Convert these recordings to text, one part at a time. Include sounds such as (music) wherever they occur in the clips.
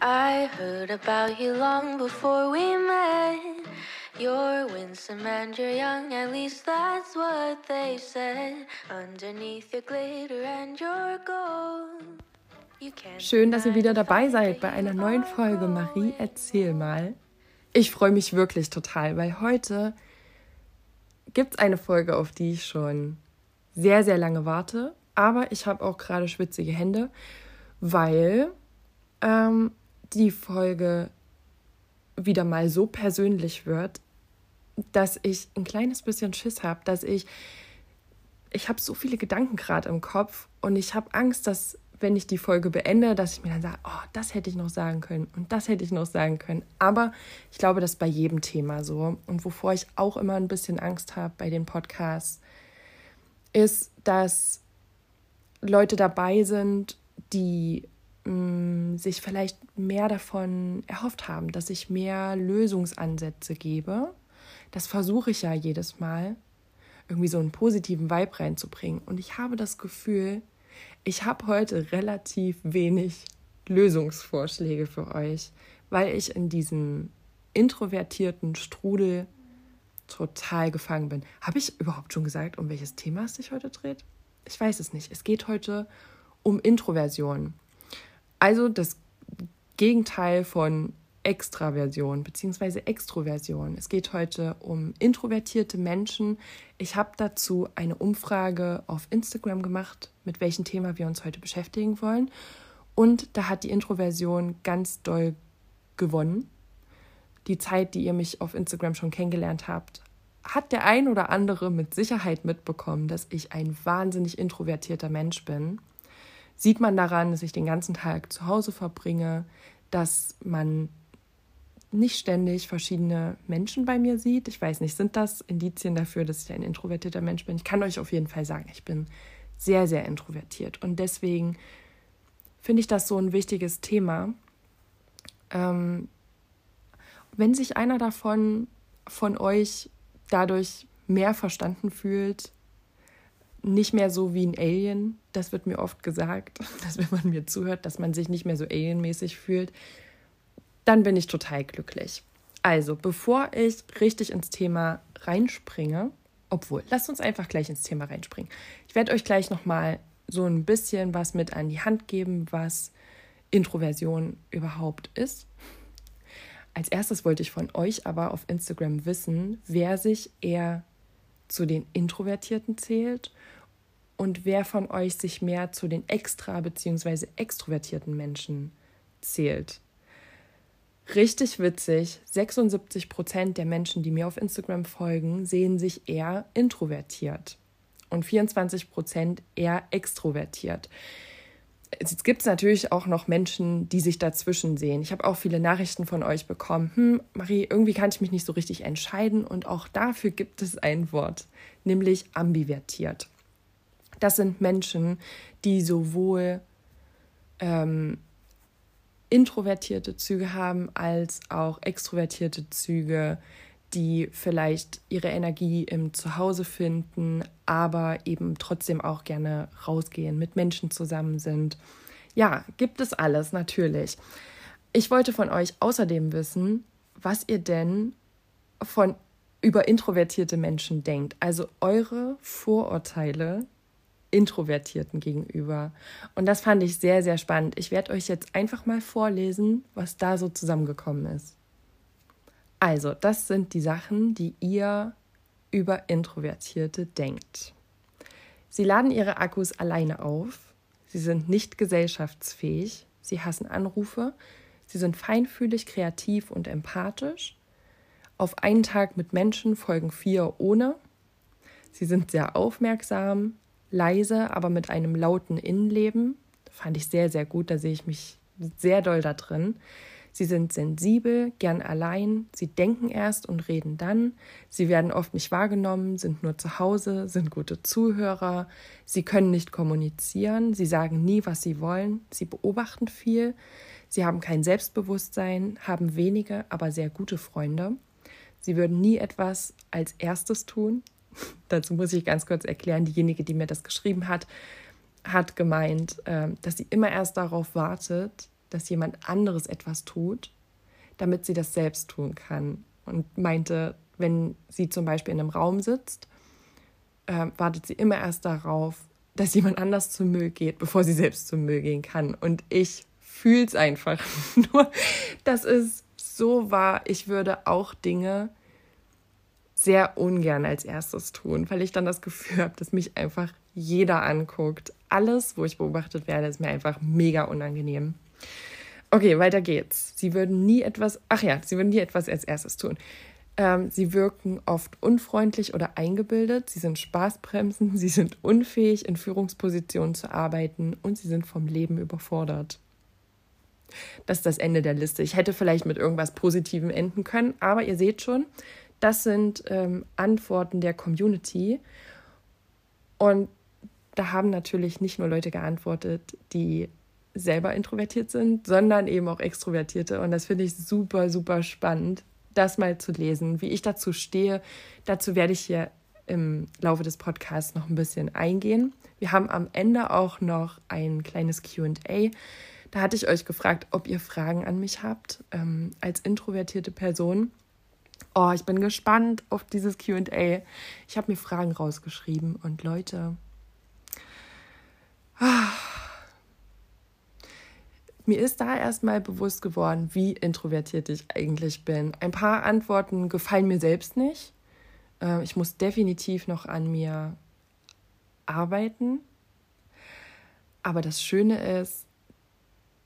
I heard about you long before we met. You're winsome and you're young, at least that's what they said. Underneath your glitter and your gold. Schön, dass ihr wieder dabei seid bei einer neuen Folge Marie erzähl mal. Ich freue mich wirklich total, weil heute gibt es eine Folge, auf die ich schon sehr, sehr lange warte. Aber ich habe auch gerade schwitzige Hände, weil ähm, die Folge wieder mal so persönlich wird, dass ich ein kleines bisschen Schiss habe, dass ich, ich habe so viele Gedanken gerade im Kopf und ich habe Angst, dass wenn ich die Folge beende, dass ich mir dann sage, oh, das hätte ich noch sagen können und das hätte ich noch sagen können. Aber ich glaube, das ist bei jedem Thema so. Und wovor ich auch immer ein bisschen Angst habe bei den Podcasts, ist, dass Leute dabei sind, die mh, sich vielleicht mehr davon erhofft haben, dass ich mehr Lösungsansätze gebe. Das versuche ich ja jedes Mal, irgendwie so einen positiven Vibe reinzubringen. Und ich habe das Gefühl, ich habe heute relativ wenig Lösungsvorschläge für euch, weil ich in diesem introvertierten Strudel total gefangen bin. Habe ich überhaupt schon gesagt, um welches Thema es sich heute dreht? Ich weiß es nicht. Es geht heute um Introversion. Also das Gegenteil von Extraversion bzw. Extroversion. Es geht heute um introvertierte Menschen. Ich habe dazu eine Umfrage auf Instagram gemacht, mit welchem Thema wir uns heute beschäftigen wollen. Und da hat die Introversion ganz doll gewonnen. Die Zeit, die ihr mich auf Instagram schon kennengelernt habt, hat der ein oder andere mit Sicherheit mitbekommen, dass ich ein wahnsinnig introvertierter Mensch bin sieht man daran, dass ich den ganzen Tag zu Hause verbringe, dass man nicht ständig verschiedene Menschen bei mir sieht. Ich weiß nicht, sind das Indizien dafür, dass ich ein introvertierter Mensch bin? Ich kann euch auf jeden Fall sagen, ich bin sehr, sehr introvertiert. Und deswegen finde ich das so ein wichtiges Thema. Ähm, wenn sich einer davon von euch dadurch mehr verstanden fühlt, nicht mehr so wie ein Alien. Das wird mir oft gesagt, (laughs) dass wenn man mir zuhört, dass man sich nicht mehr so alienmäßig fühlt. Dann bin ich total glücklich. Also, bevor ich richtig ins Thema reinspringe, obwohl, lasst uns einfach gleich ins Thema reinspringen. Ich werde euch gleich nochmal so ein bisschen was mit an die Hand geben, was Introversion überhaupt ist. Als erstes wollte ich von euch aber auf Instagram wissen, wer sich eher zu den Introvertierten zählt und wer von euch sich mehr zu den extra- bzw. extrovertierten Menschen zählt. Richtig witzig, 76 Prozent der Menschen, die mir auf Instagram folgen, sehen sich eher introvertiert und 24 Prozent eher extrovertiert. Jetzt gibt es natürlich auch noch Menschen, die sich dazwischen sehen. Ich habe auch viele Nachrichten von euch bekommen. Hm, Marie, irgendwie kann ich mich nicht so richtig entscheiden. Und auch dafür gibt es ein Wort, nämlich ambivertiert. Das sind Menschen, die sowohl ähm, introvertierte Züge haben als auch extrovertierte Züge, die vielleicht ihre Energie im Zuhause finden, aber eben trotzdem auch gerne rausgehen, mit Menschen zusammen sind. Ja, gibt es alles natürlich. Ich wollte von euch außerdem wissen, was ihr denn von über introvertierte Menschen denkt, also eure Vorurteile Introvertierten gegenüber. Und das fand ich sehr, sehr spannend. Ich werde euch jetzt einfach mal vorlesen, was da so zusammengekommen ist. Also, das sind die Sachen, die ihr über Introvertierte denkt. Sie laden ihre Akkus alleine auf, sie sind nicht gesellschaftsfähig, sie hassen Anrufe, sie sind feinfühlig, kreativ und empathisch. Auf einen Tag mit Menschen folgen vier ohne. Sie sind sehr aufmerksam, leise, aber mit einem lauten Innenleben. Fand ich sehr, sehr gut. Da sehe ich mich sehr doll da drin. Sie sind sensibel, gern allein, sie denken erst und reden dann, sie werden oft nicht wahrgenommen, sind nur zu Hause, sind gute Zuhörer, sie können nicht kommunizieren, sie sagen nie, was sie wollen, sie beobachten viel, sie haben kein Selbstbewusstsein, haben wenige, aber sehr gute Freunde. Sie würden nie etwas als erstes tun, (laughs) dazu muss ich ganz kurz erklären, diejenige, die mir das geschrieben hat, hat gemeint, äh, dass sie immer erst darauf wartet, dass jemand anderes etwas tut, damit sie das selbst tun kann. Und meinte, wenn sie zum Beispiel in einem Raum sitzt, äh, wartet sie immer erst darauf, dass jemand anders zum Müll geht, bevor sie selbst zum Müll gehen kann. Und ich fühle es einfach (laughs) nur. Das ist so wahr. Ich würde auch Dinge sehr ungern als erstes tun, weil ich dann das Gefühl habe, dass mich einfach jeder anguckt. Alles, wo ich beobachtet werde, ist mir einfach mega unangenehm. Okay, weiter geht's. Sie würden nie etwas, ach ja, sie würden nie etwas als erstes tun. Ähm, sie wirken oft unfreundlich oder eingebildet. Sie sind Spaßbremsen. (laughs) Sie sind unfähig, in Führungspositionen zu arbeiten und sie sind vom Leben überfordert. Das ist das Ende der Liste. Ich hätte vielleicht mit irgendwas Positivem enden können, aber ihr seht schon, das sind ähm, Antworten der Community. Und da haben natürlich nicht nur Leute geantwortet, die selber introvertiert sind, sondern eben auch Extrovertierte. Und das finde ich super, super spannend, das mal zu lesen. Wie ich dazu stehe, dazu werde ich hier im Laufe des Podcasts noch ein bisschen eingehen. Wir haben am Ende auch noch ein kleines QA. Da hatte ich euch gefragt, ob ihr Fragen an mich habt ähm, als introvertierte Person. Oh, ich bin gespannt auf dieses QA. Ich habe mir Fragen rausgeschrieben und Leute. Ah, mir ist da erstmal bewusst geworden, wie introvertiert ich eigentlich bin. Ein paar Antworten gefallen mir selbst nicht. Ähm, ich muss definitiv noch an mir arbeiten. Aber das Schöne ist,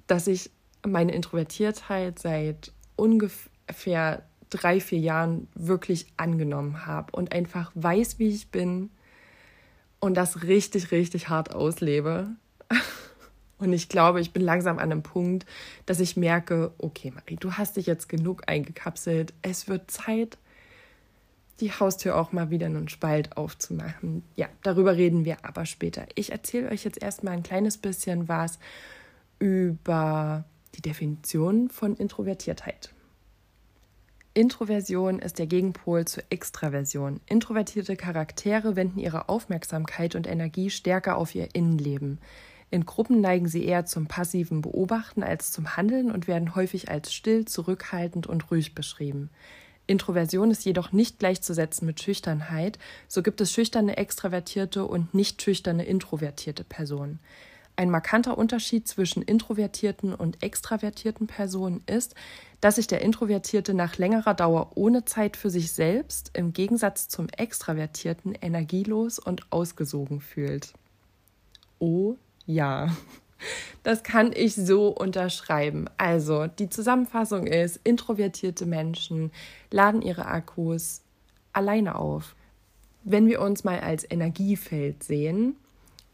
dass ich meine Introvertiertheit seit ungefähr drei, vier Jahren wirklich angenommen habe und einfach weiß, wie ich bin und das richtig, richtig hart auslebe. (laughs) Und ich glaube, ich bin langsam an einem Punkt, dass ich merke, okay, Marie, du hast dich jetzt genug eingekapselt. Es wird Zeit, die Haustür auch mal wieder einen Spalt aufzumachen. Ja, darüber reden wir aber später. Ich erzähle euch jetzt erstmal ein kleines bisschen was über die Definition von Introvertiertheit. Introversion ist der Gegenpol zur Extraversion. Introvertierte Charaktere wenden ihre Aufmerksamkeit und Energie stärker auf ihr Innenleben. In Gruppen neigen sie eher zum passiven Beobachten als zum Handeln und werden häufig als still, zurückhaltend und ruhig beschrieben. Introversion ist jedoch nicht gleichzusetzen mit Schüchternheit, so gibt es schüchterne extravertierte und nicht schüchterne introvertierte Personen. Ein markanter Unterschied zwischen introvertierten und extravertierten Personen ist, dass sich der Introvertierte nach längerer Dauer ohne Zeit für sich selbst im Gegensatz zum Extravertierten energielos und ausgesogen fühlt. Oh ja. Das kann ich so unterschreiben. Also, die Zusammenfassung ist, introvertierte Menschen laden ihre Akkus alleine auf. Wenn wir uns mal als Energiefeld sehen,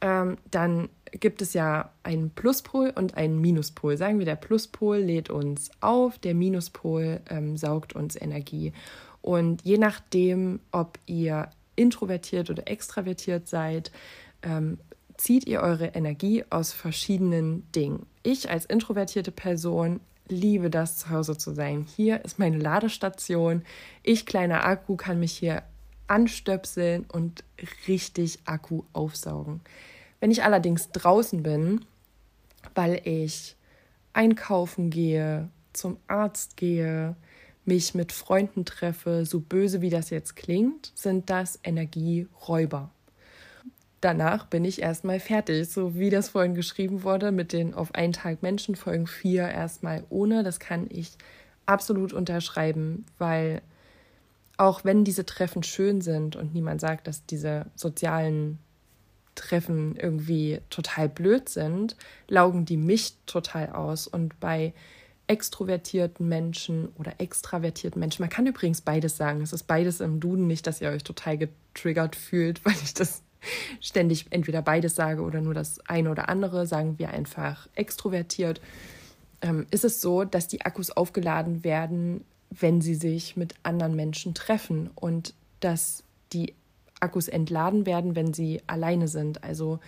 ähm, dann gibt es ja einen Pluspol und einen Minuspol. Sagen wir, der Pluspol lädt uns auf, der Minuspol ähm, saugt uns Energie. Und je nachdem, ob ihr introvertiert oder extravertiert seid, ähm, zieht ihr eure Energie aus verschiedenen Dingen. Ich als introvertierte Person liebe das, zu Hause zu sein. Hier ist meine Ladestation. Ich, kleiner Akku, kann mich hier anstöpseln und richtig Akku aufsaugen. Wenn ich allerdings draußen bin, weil ich einkaufen gehe, zum Arzt gehe, mich mit Freunden treffe, so böse wie das jetzt klingt, sind das Energieräuber. Danach bin ich erstmal fertig, so wie das vorhin geschrieben wurde, mit den auf einen Tag Menschen Folgen 4 erstmal ohne. Das kann ich absolut unterschreiben, weil auch wenn diese Treffen schön sind und niemand sagt, dass diese sozialen Treffen irgendwie total blöd sind, laugen die mich total aus. Und bei extrovertierten Menschen oder extravertierten Menschen, man kann übrigens beides sagen, es ist beides im Duden, nicht, dass ihr euch total getriggert fühlt, (laughs) weil ich das ständig entweder beides sage oder nur das eine oder andere, sagen wir einfach extrovertiert, ähm, ist es so, dass die Akkus aufgeladen werden, wenn sie sich mit anderen Menschen treffen und dass die Akkus entladen werden, wenn sie alleine sind, also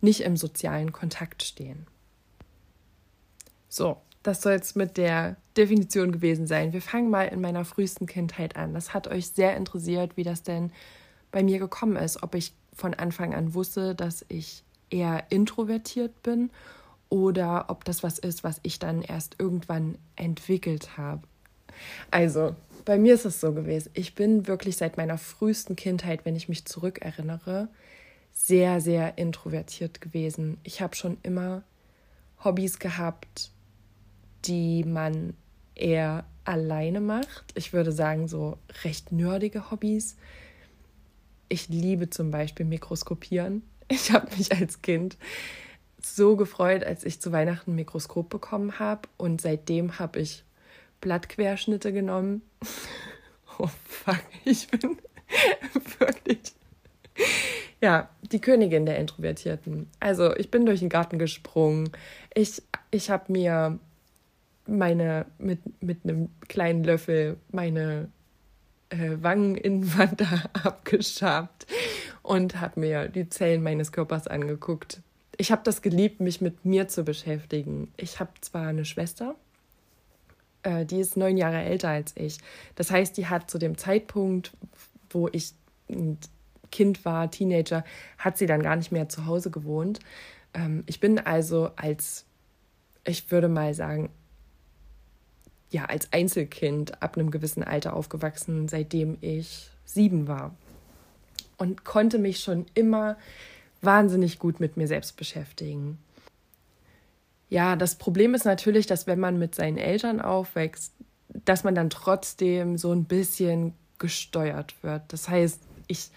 nicht im sozialen Kontakt stehen. So, das soll es mit der Definition gewesen sein. Wir fangen mal in meiner frühesten Kindheit an. Das hat euch sehr interessiert, wie das denn bei mir gekommen ist, ob ich von Anfang an wusste, dass ich eher introvertiert bin oder ob das was ist, was ich dann erst irgendwann entwickelt habe. Also, bei mir ist es so gewesen. Ich bin wirklich seit meiner frühesten Kindheit, wenn ich mich zurückerinnere, sehr, sehr introvertiert gewesen. Ich habe schon immer Hobbys gehabt, die man eher alleine macht. Ich würde sagen, so recht nerdige Hobbys. Ich liebe zum Beispiel Mikroskopieren. (laughs) Ich habe mich als Kind so gefreut, als ich zu Weihnachten ein Mikroskop bekommen habe. Und seitdem habe ich Blattquerschnitte genommen. (laughs) Oh fuck, ich bin (laughs) wirklich. Ja, die Königin der Introvertierten. Also, ich bin durch den Garten gesprungen. Ich, ich habe mir meine mit, mit einem kleinen Löffel meine äh, Wangeninnenwand (laughs) abgeschabt und habe mir die Zellen meines Körpers angeguckt. Ich habe das geliebt, mich mit mir zu beschäftigen. Ich habe zwar eine Schwester, äh, die ist neun Jahre älter als ich. Das heißt, die hat zu dem Zeitpunkt, wo ich ein Kind war, Teenager, hat sie dann gar nicht mehr zu Hause gewohnt. Ähm, ich bin also als, ich würde mal sagen, ja, als Einzelkind ab einem gewissen Alter aufgewachsen, seitdem ich sieben war. Und konnte mich schon immer wahnsinnig gut mit mir selbst beschäftigen. Ja, das Problem ist natürlich, dass wenn man mit seinen Eltern aufwächst, dass man dann trotzdem so ein bisschen gesteuert wird. Das heißt, ich,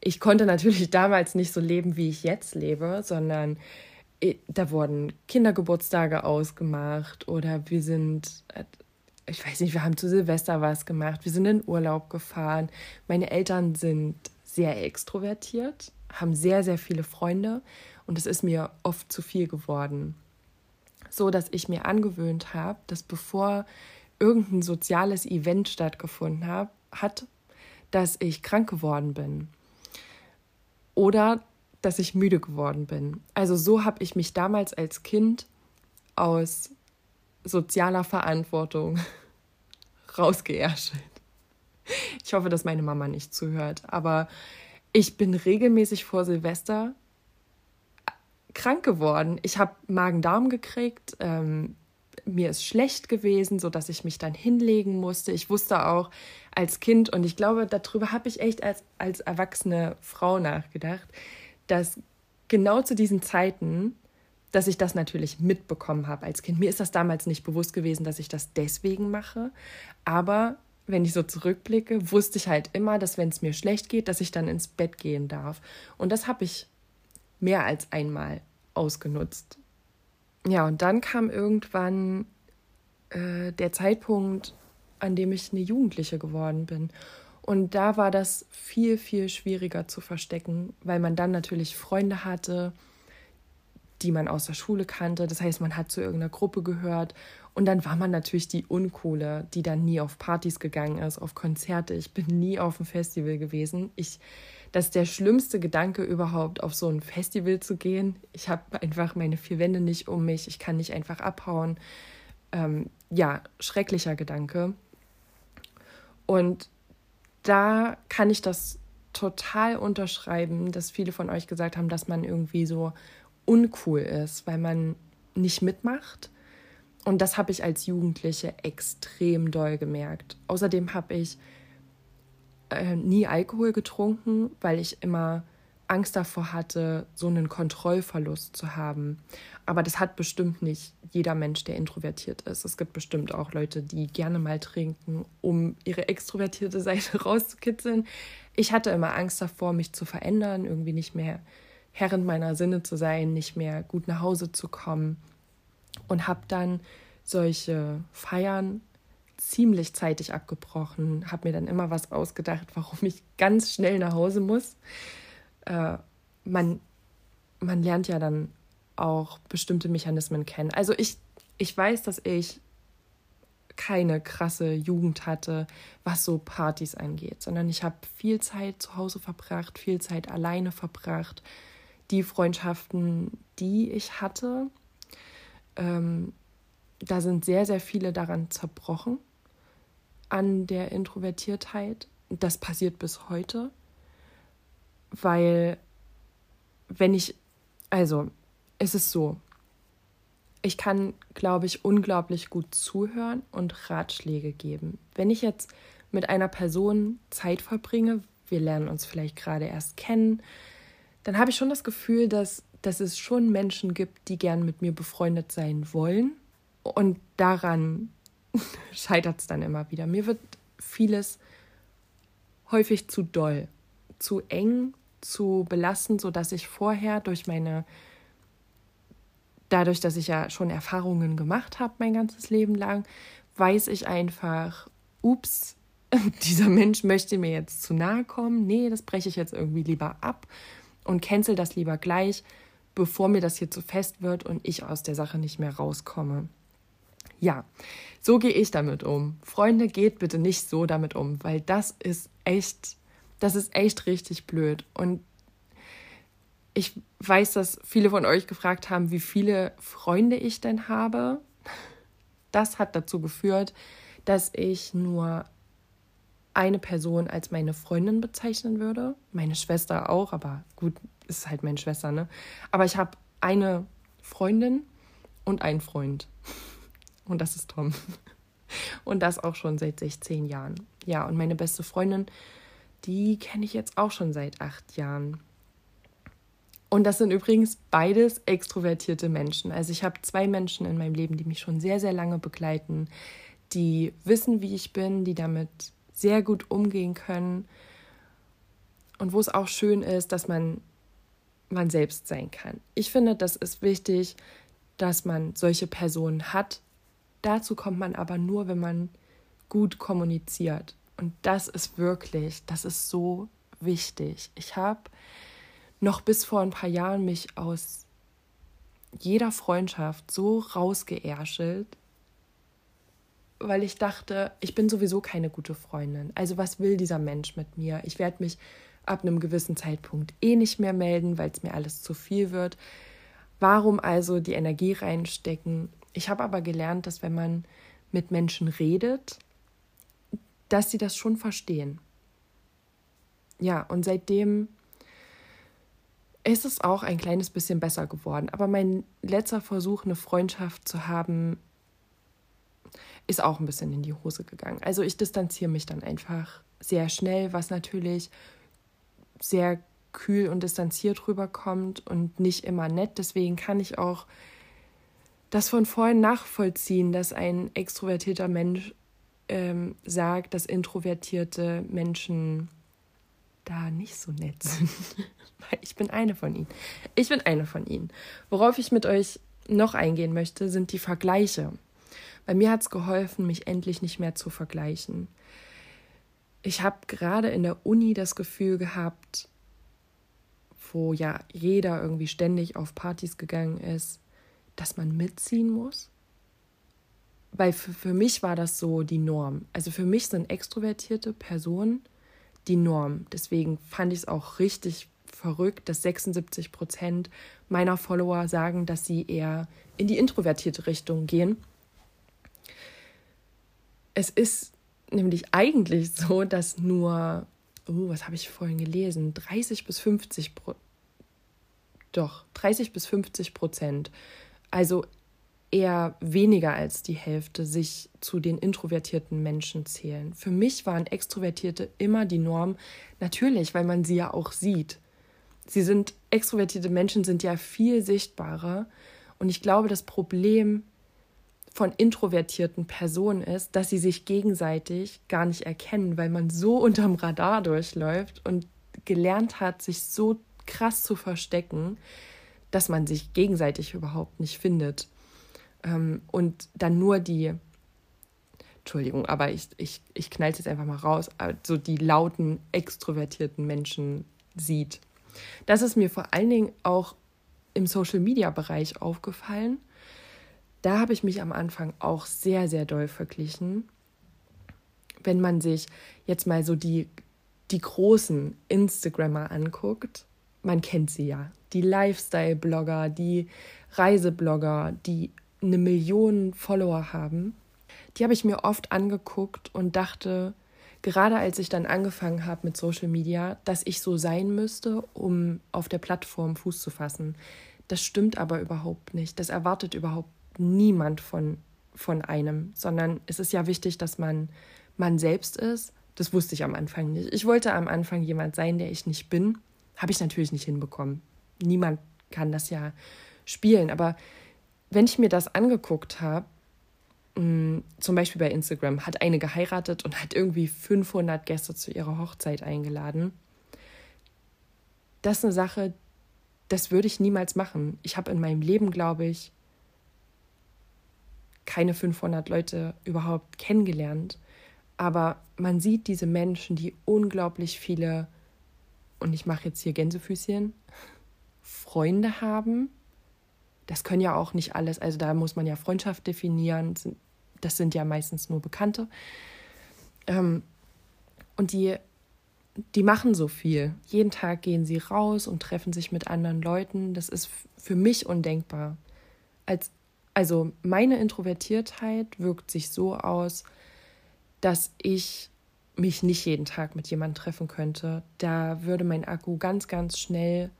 ich konnte natürlich (laughs) damals nicht so leben, wie ich jetzt lebe, sondern da wurden Kindergeburtstage ausgemacht oder wir sind, ich weiß nicht, wir haben zu Silvester was gemacht, wir sind in Urlaub gefahren. Meine Eltern sind sehr extrovertiert, haben sehr, sehr viele Freunde und es ist mir oft zu viel geworden so, dass ich mir angewöhnt habe, dass bevor irgendein soziales Event stattgefunden hab, hat, dass ich krank geworden bin oder dass ich müde geworden bin. Also so habe ich mich damals als Kind aus sozialer Verantwortung (laughs) rausgeärschelt. Ich hoffe, dass meine Mama nicht zuhört, aber ich bin regelmäßig vor Silvester krank geworden. Ich habe Magen-Darm gekriegt. Ähm, mir ist schlecht gewesen, sodass ich mich dann hinlegen musste. Ich wusste auch als Kind, und ich glaube, darüber habe ich echt als, als erwachsene Frau nachgedacht, dass genau zu diesen Zeiten, dass ich das natürlich mitbekommen habe als Kind. Mir ist das damals nicht bewusst gewesen, dass ich das deswegen mache. Aber wenn ich so zurückblicke, wusste ich halt immer, dass wenn es mir schlecht geht, dass ich dann ins Bett gehen darf. Und das habe ich mehr als einmal ausgenutzt. Ja, und dann kam irgendwann äh, der Zeitpunkt, an dem ich eine Jugendliche geworden bin. Und da war das viel, viel schwieriger zu verstecken, weil man dann natürlich Freunde hatte, die man aus der Schule kannte. Das heißt, man hat zu irgendeiner Gruppe gehört. Und dann war man natürlich die Uncoole, die dann nie auf Partys gegangen ist, auf Konzerte. Ich bin nie auf ein Festival gewesen. Ich das ist der schlimmste Gedanke überhaupt, auf so ein Festival zu gehen. Ich habe einfach meine vier Wände nicht um mich, ich kann nicht einfach abhauen. Ähm, ja, schrecklicher Gedanke. Und da kann ich das total unterschreiben, dass viele von euch gesagt haben, dass man irgendwie so uncool ist, weil man nicht mitmacht. Und das habe ich als Jugendliche extrem doll gemerkt. Außerdem habe ich äh, nie Alkohol getrunken, weil ich immer Angst davor hatte, so einen Kontrollverlust zu haben. Aber das hat bestimmt nicht jeder Mensch, der introvertiert ist. Es gibt bestimmt auch Leute, die gerne mal trinken, um ihre extrovertierte (laughs) Seite rauszukitzeln. Ich hatte immer Angst davor, mich zu verändern, irgendwie nicht mehr Herrin meiner Sinne zu sein, nicht mehr gut nach Hause zu kommen. Und habe dann solche Feiern ziemlich zeitig abgebrochen, habe mir dann immer was ausgedacht, (laughs) warum ich ganz schnell nach Hause muss. Äh, man, man lernt ja dann auch bestimmte Mechanismen kennen. Also ich, ich weiß, dass ich keine krasse Jugend hatte, was so Partys angeht, sondern ich habe viel Zeit zu Hause verbracht, viel Zeit alleine verbracht. Die Freundschaften, die ich hatte, ähm, da sind sehr, sehr viele daran zerbrochen an der Introvertiertheit. Das passiert bis heute, weil wenn ich, also es ist so, ich kann, glaube ich, unglaublich gut zuhören und Ratschläge geben. Wenn ich jetzt mit einer Person Zeit verbringe, wir lernen uns vielleicht gerade erst kennen, dann habe ich schon das Gefühl, dass, dass es schon Menschen gibt, die gern mit mir befreundet sein wollen. Und daran (laughs) scheitert es dann immer wieder. Mir wird vieles häufig zu doll, zu eng, zu belastend, sodass ich vorher durch meine, dadurch, dass ich ja schon Erfahrungen gemacht habe mein ganzes Leben lang, weiß ich einfach, ups, (laughs) dieser Mensch möchte mir jetzt zu nahe kommen. Nee, das breche ich jetzt irgendwie lieber ab und cancel das lieber gleich, bevor mir das hier zu fest wird und ich aus der Sache nicht mehr rauskomme. Ja, so gehe ich damit um. Freunde, geht bitte nicht so damit um, weil das ist echt, das ist echt richtig blöd. Und ich weiß, dass viele von euch gefragt haben, wie viele Freunde ich denn habe. Das hat dazu geführt, dass ich nur eine Person als meine Freundin bezeichnen würde. Meine Schwester auch, aber gut, ist halt meine Schwester, ne? Aber ich habe eine Freundin und einen Freund. Und das ist Tom. Und das auch schon seit 16 Jahren. Ja, und meine beste Freundin, die kenne ich jetzt auch schon seit acht Jahren. Und das sind übrigens beides extrovertierte Menschen. Also ich habe zwei Menschen in meinem Leben, die mich schon sehr, sehr lange begleiten, die wissen, wie ich bin, die damit sehr gut umgehen können und wo es auch schön ist, dass man man selbst sein kann. Ich finde, das ist wichtig, dass man solche Personen hat, Dazu kommt man aber nur, wenn man gut kommuniziert. Und das ist wirklich, das ist so wichtig. Ich habe noch bis vor ein paar Jahren mich aus jeder Freundschaft so rausgeärschelt, weil ich dachte, ich bin sowieso keine gute Freundin. Also was will dieser Mensch mit mir? Ich werde mich ab einem gewissen Zeitpunkt eh nicht mehr melden, weil es mir alles zu viel wird. Warum also die Energie reinstecken ich habe aber gelernt, dass wenn man mit Menschen redet, dass sie das schon verstehen. Ja, und seitdem ist es auch ein kleines bisschen besser geworden. Aber mein letzter Versuch, eine Freundschaft zu haben, ist auch ein bisschen in die Hose gegangen. Also ich distanziere mich dann einfach sehr schnell, was natürlich sehr kühl und distanziert rüberkommt und nicht immer nett. Deswegen kann ich auch das von vorhin nachvollziehen, dass ein extrovertierter Mensch ähm, sagt, dass introvertierte Menschen da nicht so nett sind. (laughs) ich bin eine von ihnen. Ich bin eine von ihnen. Worauf ich mit euch noch eingehen möchte, sind die Vergleiche. Bei mir hat es geholfen, mich endlich nicht mehr zu vergleichen. Ich habe gerade in der Uni das Gefühl gehabt, wo ja jeder irgendwie ständig auf Partys gegangen ist, dass man mitziehen muss? Weil für, mich war das so die Norm. Also für mich sind extrovertierte Personen die Norm. Deswegen fand ich es auch richtig verrückt, dass 76 Prozent meiner Follower sagen, dass sie eher in die introvertierte Richtung gehen. Es ist nämlich eigentlich so, dass nur, oh, was habe ich vorhin gelesen, 30 bis 50 Pro doch 30 bis 50 Prozent also eher weniger als die Hälfte sich zu den introvertierten Menschen zählen. Für mich waren Extrovertierte immer die Norm, natürlich, weil man sie ja auch sieht. Sie sind, extrovertierte Menschen sind ja viel sichtbarer. Und ich glaube, das Problem von introvertierten Personen ist, dass sie sich gegenseitig gar nicht erkennen, weil man so unterm Radar durchläuft und gelernt hat, sich so krass zu verstecken, dass man sich gegenseitig überhaupt nicht findet. Ähm, und dann nur die, Entschuldigung, aber ich, ich, ich knall jetzt einfach mal raus, so die lauten, extrovertierten Menschen sieht. Das ist mir vor allen Dingen auch im Social-Media-Bereich aufgefallen. Da habe ich mich am Anfang auch sehr, sehr doll verglichen. Wenn man sich jetzt mal so die, die großen Instagrammer anguckt, man kennt sie ja, die Lifestyle-Blogger, die Reiseblogger, die eine Million Follower haben, die habe ich mir oft angeguckt und dachte, gerade als ich dann angefangen habe mit Social Media, dass ich so sein müsste, um auf der Plattform Fuß zu fassen. Das stimmt aber überhaupt nicht. Das erwartet überhaupt niemand von, von einem, sondern es ist ja wichtig, dass man man selbst ist. Das wusste ich am Anfang nicht. Ich wollte am Anfang jemand sein, der ich nicht bin. Habe ich natürlich nicht hinbekommen. Niemand kann das ja spielen. Aber wenn ich mir das angeguckt habe, mm, zum Beispiel bei Instagram, hat eine geheiratet und hat irgendwie 500 Gäste zu ihrer Hochzeit eingeladen. Das ist eine Sache, das würde ich niemals machen. Ich habe in meinem Leben, glaube ich, keine 500 Leute überhaupt kennengelernt. Aber man sieht diese Menschen, die unglaublich viele, und ich mache jetzt hier Gänsefüßchen, Freunde haben. Das können ja auch nicht alles, also da muss man ja Freundschaft definieren. Das sind ja meistens nur Bekannte. Ähm, und die die machen so viel. Jeden Tag gehen sie raus und treffen sich mit anderen Leuten. Das ist für mich undenkbar. Als, also meine Introvertiertheit wirkt sich so aus, dass ich mich nicht jeden Tag mit jemandem treffen könnte. Da würde mein Akku ganz, ganz schnell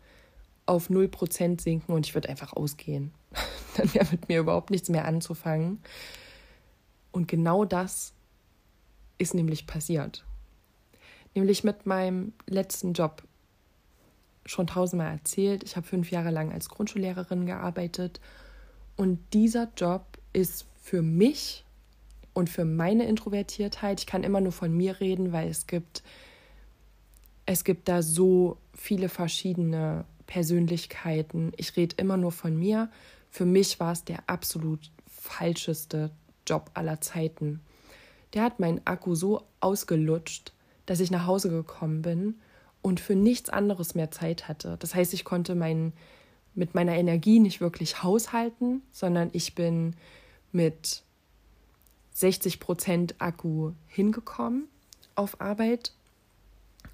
auf 0% sinken und ich würde einfach ausgehen. (laughs) Dann wäre mit mir überhaupt nichts mehr anzufangen. Und genau das ist nämlich passiert nämlich mit meinem letzten Job schon tausendmal erzählt. Ich habe fünf Jahre lang als Grundschullehrerin gearbeitet und dieser Job ist für mich und für meine Introvertiertheit, ich kann immer nur von mir reden, weil es gibt, es gibt da so viele verschiedene Persönlichkeiten. Ich rede immer nur von mir. Für mich war es der absolut falscheste Job aller Zeiten. Der hat meinen Akku so ausgelutscht, dass ich nach Hause gekommen bin und für nichts anderes mehr Zeit hatte. Das heißt, ich konnte mein, mit meiner Energie nicht wirklich haushalten, sondern ich bin mit 60 Prozent Akku hingekommen auf Arbeit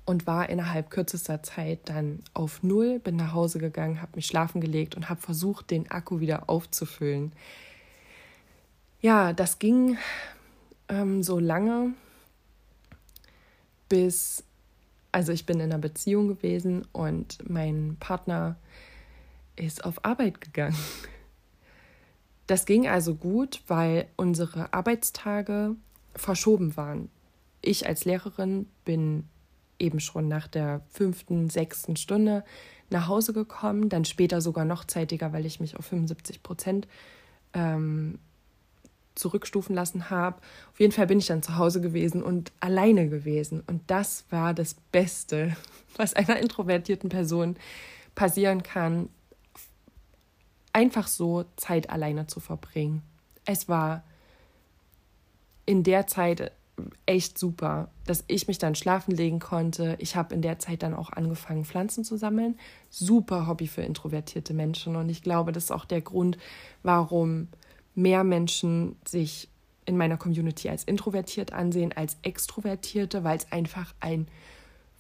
und war innerhalb kürzester Zeit dann auf Null, bin nach Hause gegangen, habe mich schlafen gelegt und habe versucht, den Akku wieder aufzufüllen. Ja, das ging ähm, so lange, bis, also ich bin in einer Beziehung gewesen und mein Partner ist auf Arbeit gegangen. Das ging also gut, weil unsere Arbeitstage verschoben waren. Ich als Lehrerin bin eben schon nach der fünften, sechsten Stunde nach Hause gekommen, dann später sogar noch zeitiger, weil ich mich auf 75 Prozent ähm, zurückstufen lassen habe. Auf jeden Fall bin ich dann zu Hause gewesen und alleine gewesen. Und das war das Beste, (laughs) was einer introvertierten Person passieren kann, einfach so Zeit alleine zu verbringen. Es war in der Zeit echt super, dass ich mich dann schlafen legen konnte. Ich habe in der Zeit dann auch angefangen, Pflanzen zu sammeln. Super Hobby für introvertierte Menschen. Und ich glaube, das ist auch der Grund, warum mehr Menschen sich in meiner Community als introvertiert ansehen als extrovertierte, weil es einfach ein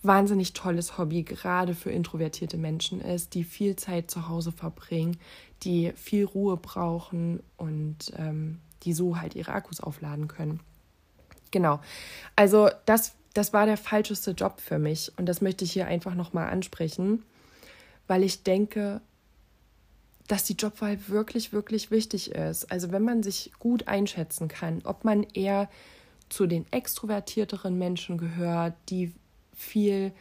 wahnsinnig tolles Hobby gerade für introvertierte Menschen ist, die viel Zeit zu Hause verbringen, die viel Ruhe brauchen und ähm, die so halt ihre Akkus aufladen können. Genau. Also das, das war der falscheste Job für mich und das möchte ich hier einfach nochmal ansprechen, weil ich denke, dass die Jobwahl wirklich, wirklich wichtig ist. Also wenn man sich gut einschätzen kann, ob man eher zu den extrovertierteren Menschen gehört, die viel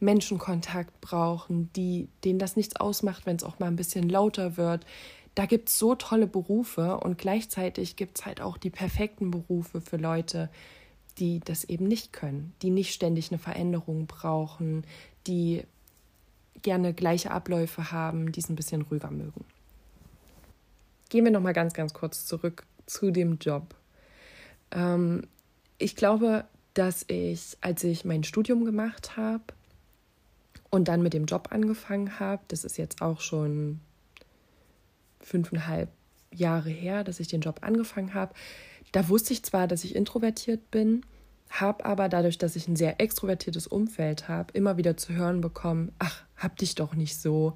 Menschenkontakt brauchen, die, denen das nichts ausmacht, wenn es auch mal ein bisschen lauter wird. Da gibt es so tolle Berufe und gleichzeitig gibt es halt auch die perfekten Berufe für Leute, die das eben nicht können, die nicht ständig eine Veränderung brauchen, die gerne gleiche Abläufe haben, die es ein bisschen ruhiger mögen. Gehen wir noch mal ganz, ganz kurz zurück zu dem Job. Ähm, ich glaube, dass ich, als ich mein Studium gemacht habe und dann mit dem Job angefangen habe, das ist jetzt auch schon fünfeinhalb Jahre her, dass ich den Job angefangen habe, da wusste ich zwar, dass ich introvertiert bin, habe aber dadurch, dass ich ein sehr extrovertiertes Umfeld habe, immer wieder zu hören bekommen, ach, hab dich doch nicht so,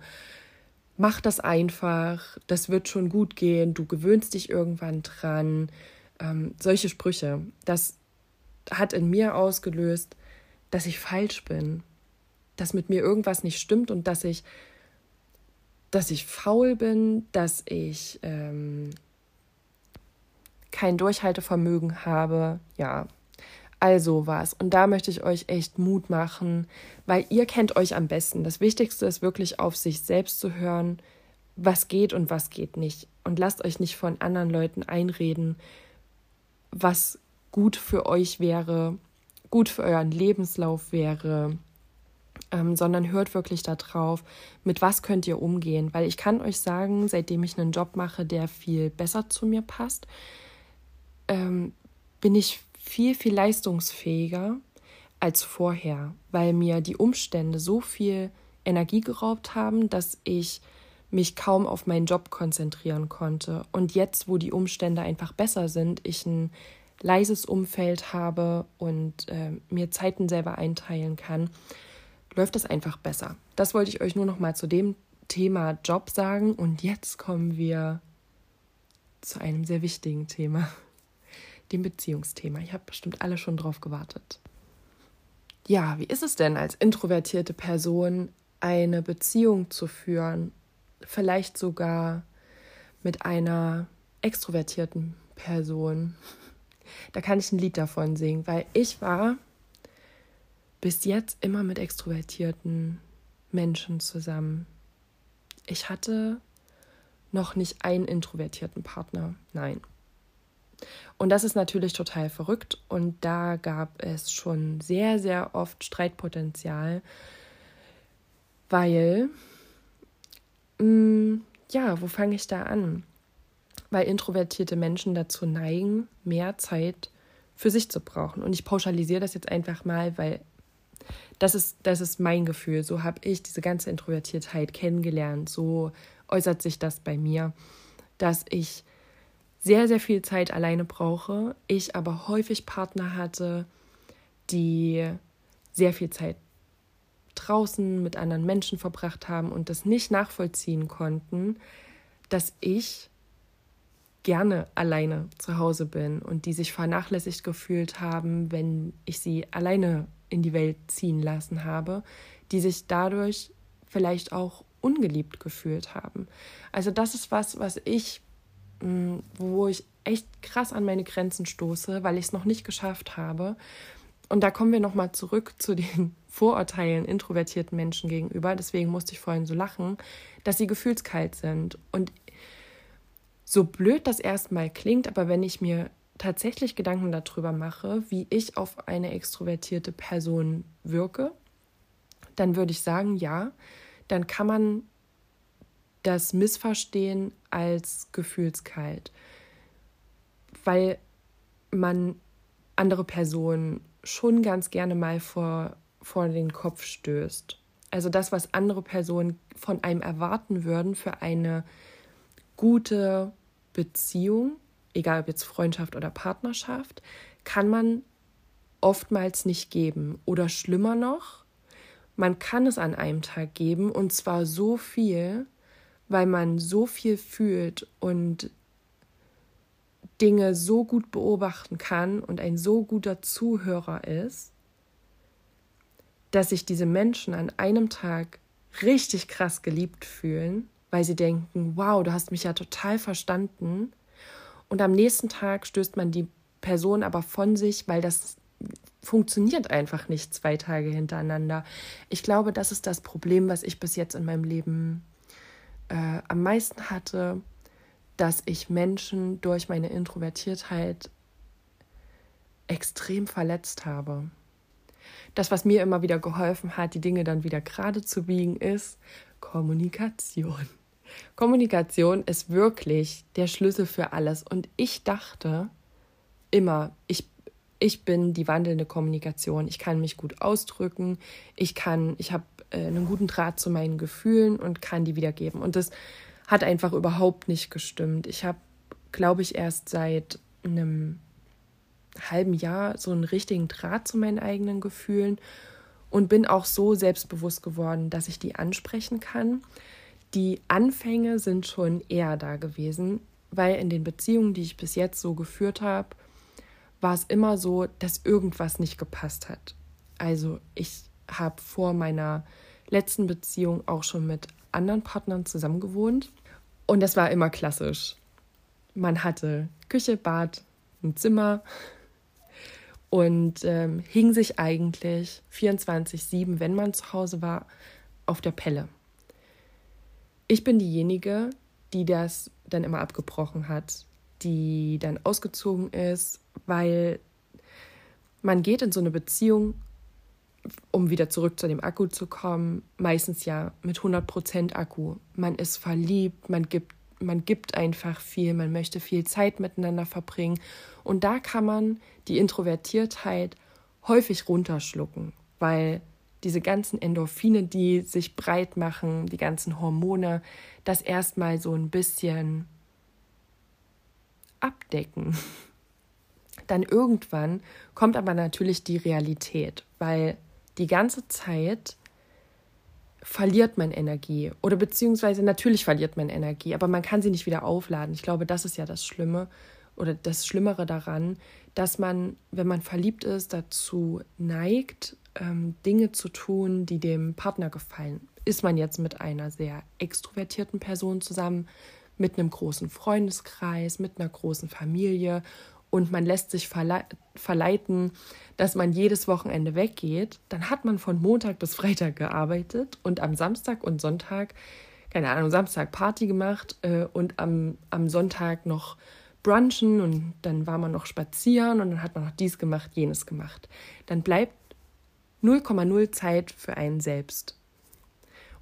mach das einfach, das wird schon gut gehen, du gewöhnst dich irgendwann dran. Ähm, solche Sprüche, das hat in mir ausgelöst, dass ich falsch bin, dass mit mir irgendwas nicht stimmt und dass ich, dass ich faul bin, dass ich ähm, kein Durchhaltevermögen habe, ja, also was. Und da möchte ich euch echt Mut machen, weil ihr kennt euch am besten. Das Wichtigste ist wirklich auf sich selbst zu hören, was geht und was geht nicht. Und lasst euch nicht von anderen Leuten einreden, was gut für euch wäre, gut für euren Lebenslauf wäre, ähm, sondern hört wirklich darauf, mit was könnt ihr umgehen. Weil ich kann euch sagen, seitdem ich einen Job mache, der viel besser zu mir passt, ähm, bin ich viel, viel leistungsfähiger als vorher, weil mir die Umstände so viel Energie geraubt haben, dass ich mich kaum auf meinen Job konzentrieren konnte. Und jetzt, wo die Umstände einfach besser sind, ich ein leises Umfeld habe und äh, mir Zeiten selber einteilen kann, läuft das einfach besser. Das wollte ich euch nur noch mal zu dem Thema Job sagen. Und jetzt kommen wir zu einem sehr wichtigen Thema, (laughs) dem Beziehungsthema. Ich habe bestimmt alle schon drauf gewartet. Ja, wie ist es denn als introvertierte Person, eine Beziehung zu führen? Vielleicht sogar mit einer extrovertierten Person. (laughs) Da kann ich ein Lied davon singen, weil ich war bis jetzt immer mit extrovertierten Menschen zusammen. Ich hatte noch nicht einen introvertierten Partner. Nein. Und das ist natürlich total verrückt und da gab es schon sehr, sehr oft Streitpotenzial, weil, mh, mm, ja, wo fange ich da an? Weil introvertierte Menschen dazu neigen, mehr Zeit für sich zu brauchen. Und ich pauschalisiere das jetzt einfach mal, weil das ist, das ist mein Gefühl. So habe ich diese ganze Introvertiertheit kennengelernt. So äußert sich das bei mir, dass ich sehr, sehr viel Zeit alleine brauche. Ich aber häufig Partner hatte, die sehr viel Zeit draußen mit anderen Menschen verbracht haben und das nicht nachvollziehen konnten, dass ich gerne alleine zu Hause bin und die sich vernachlässigt gefühlt haben, wenn ich sie alleine in die Welt ziehen lassen habe, die sich dadurch vielleicht auch ungeliebt gefühlt haben. Also das ist was, was ich, mm, wo ich echt krass an meine Grenzen stoße, weil ich es noch nicht geschafft habe. Und da kommen wir nochmal zurück zu den (laughs) Vorurteilen introvertierten Menschen gegenüber. Deswegen musste ich vorhin so lachen, dass sie gefühlskalt sind. Und so blöd das erstmal klingt, aber wenn ich mir tatsächlich Gedanken darüber mache, wie ich auf eine extrovertierte Person wirke, dann würde ich sagen, ja, dann kann man das missverstehen als gefühlskalt, weil man andere Personen schon ganz gerne mal vor, vor den Kopf stößt. Also das, was andere Personen von einem erwarten würden für eine gute Beziehung, egal ob jetzt Freundschaft oder Partnerschaft, kann man oftmals nicht geben. Oder schlimmer noch, man kann es an einem Tag geben und zwar so viel, weil man so viel fühlt und Dinge so gut beobachten kann und ein so guter Zuhörer ist, dass sich diese Menschen an einem Tag richtig krass geliebt fühlen, weil sie denken, wow, du hast mich ja total verstanden und am nächsten Tag stößt man die Person aber von sich, weil das funktioniert einfach nicht zwei Tage hintereinander. Ich glaube, das ist das Problem, was ich bis jetzt in meinem Leben äh, am meisten hatte, dass ich Menschen durch meine Introvertiertheit extrem verletzt habe. Das, was mir immer wieder geholfen hat, die Dinge dann wieder gerade zu biegen, ist Kommunikation. Kommunikation ist wirklich der Schlüssel für alles. Und ich dachte immer, ich, ich bin die wandelnde Kommunikation. Ich kann mich gut ausdrücken. Ich kann, ich habe äh, einen guten Draht zu meinen Gefühlen und kann die wiedergeben. Und das hat einfach überhaupt nicht gestimmt. Ich habe, glaube ich, erst seit einem halben Jahr so einen richtigen Draht zu meinen eigenen Gefühlen und bin auch so selbstbewusst geworden, dass ich die ansprechen kann die Anfänge sind schon eher da gewesen, weil in den Beziehungen, die ich bis jetzt so geführt habe, war es immer so, dass irgendwas nicht gepasst hat. Also ich habe vor meiner letzten Beziehung auch schon mit anderen Partnern zusammengewohnt und das war immer klassisch. man hatte Küche, Bad, ein Zimmer und ähm, hing sich eigentlich 24-7, wenn man zu Hause war, auf der Pelle. Ich bin diejenige, die das dann immer abgebrochen hat, die dann ausgezogen ist, weil man geht in so eine Beziehung, um wieder zurück zu dem Akku zu kommen, meistens ja mit 100% Akku. Man ist verliebt, man gibt, man gibt einfach viel, man möchte viel Zeit miteinander verbringen. Und da kann man die Introvertiertheit häufig runterschlucken, weil diese ganzen Endorphine, die sich breit machen, die ganzen Hormone, das erstmal so ein bisschen abdecken. (laughs) Dann irgendwann kommt aber natürlich die Realität, weil die ganze Zeit verliert man Energie oder beziehungsweise natürlich verliert man Energie, aber man kann sie nicht wieder aufladen. Ich glaube, das ist ja das Schlimme oder das Schlimmere daran, dass man, wenn man verliebt ist, dazu neigt, ähm, Dinge zu tun, die dem Partner gefallen. Ist man jetzt mit einer sehr extrovertierten Person zusammen, mit einem großen Freundeskreis, mit einer großen Familie und man lässt sich verle verleiten, dass man jedes Wochenende weggeht, dann hat man von Montag bis Freitag gearbeitet und am Samstag und Sonntag, keine Ahnung, Samstag Party gemacht äh, und am, am Sonntag noch brunchen und dann war man noch spazieren und dann hat man noch dies gemacht, jenes gemacht. Dann bleibt 0,0 Zeit für einen selbst.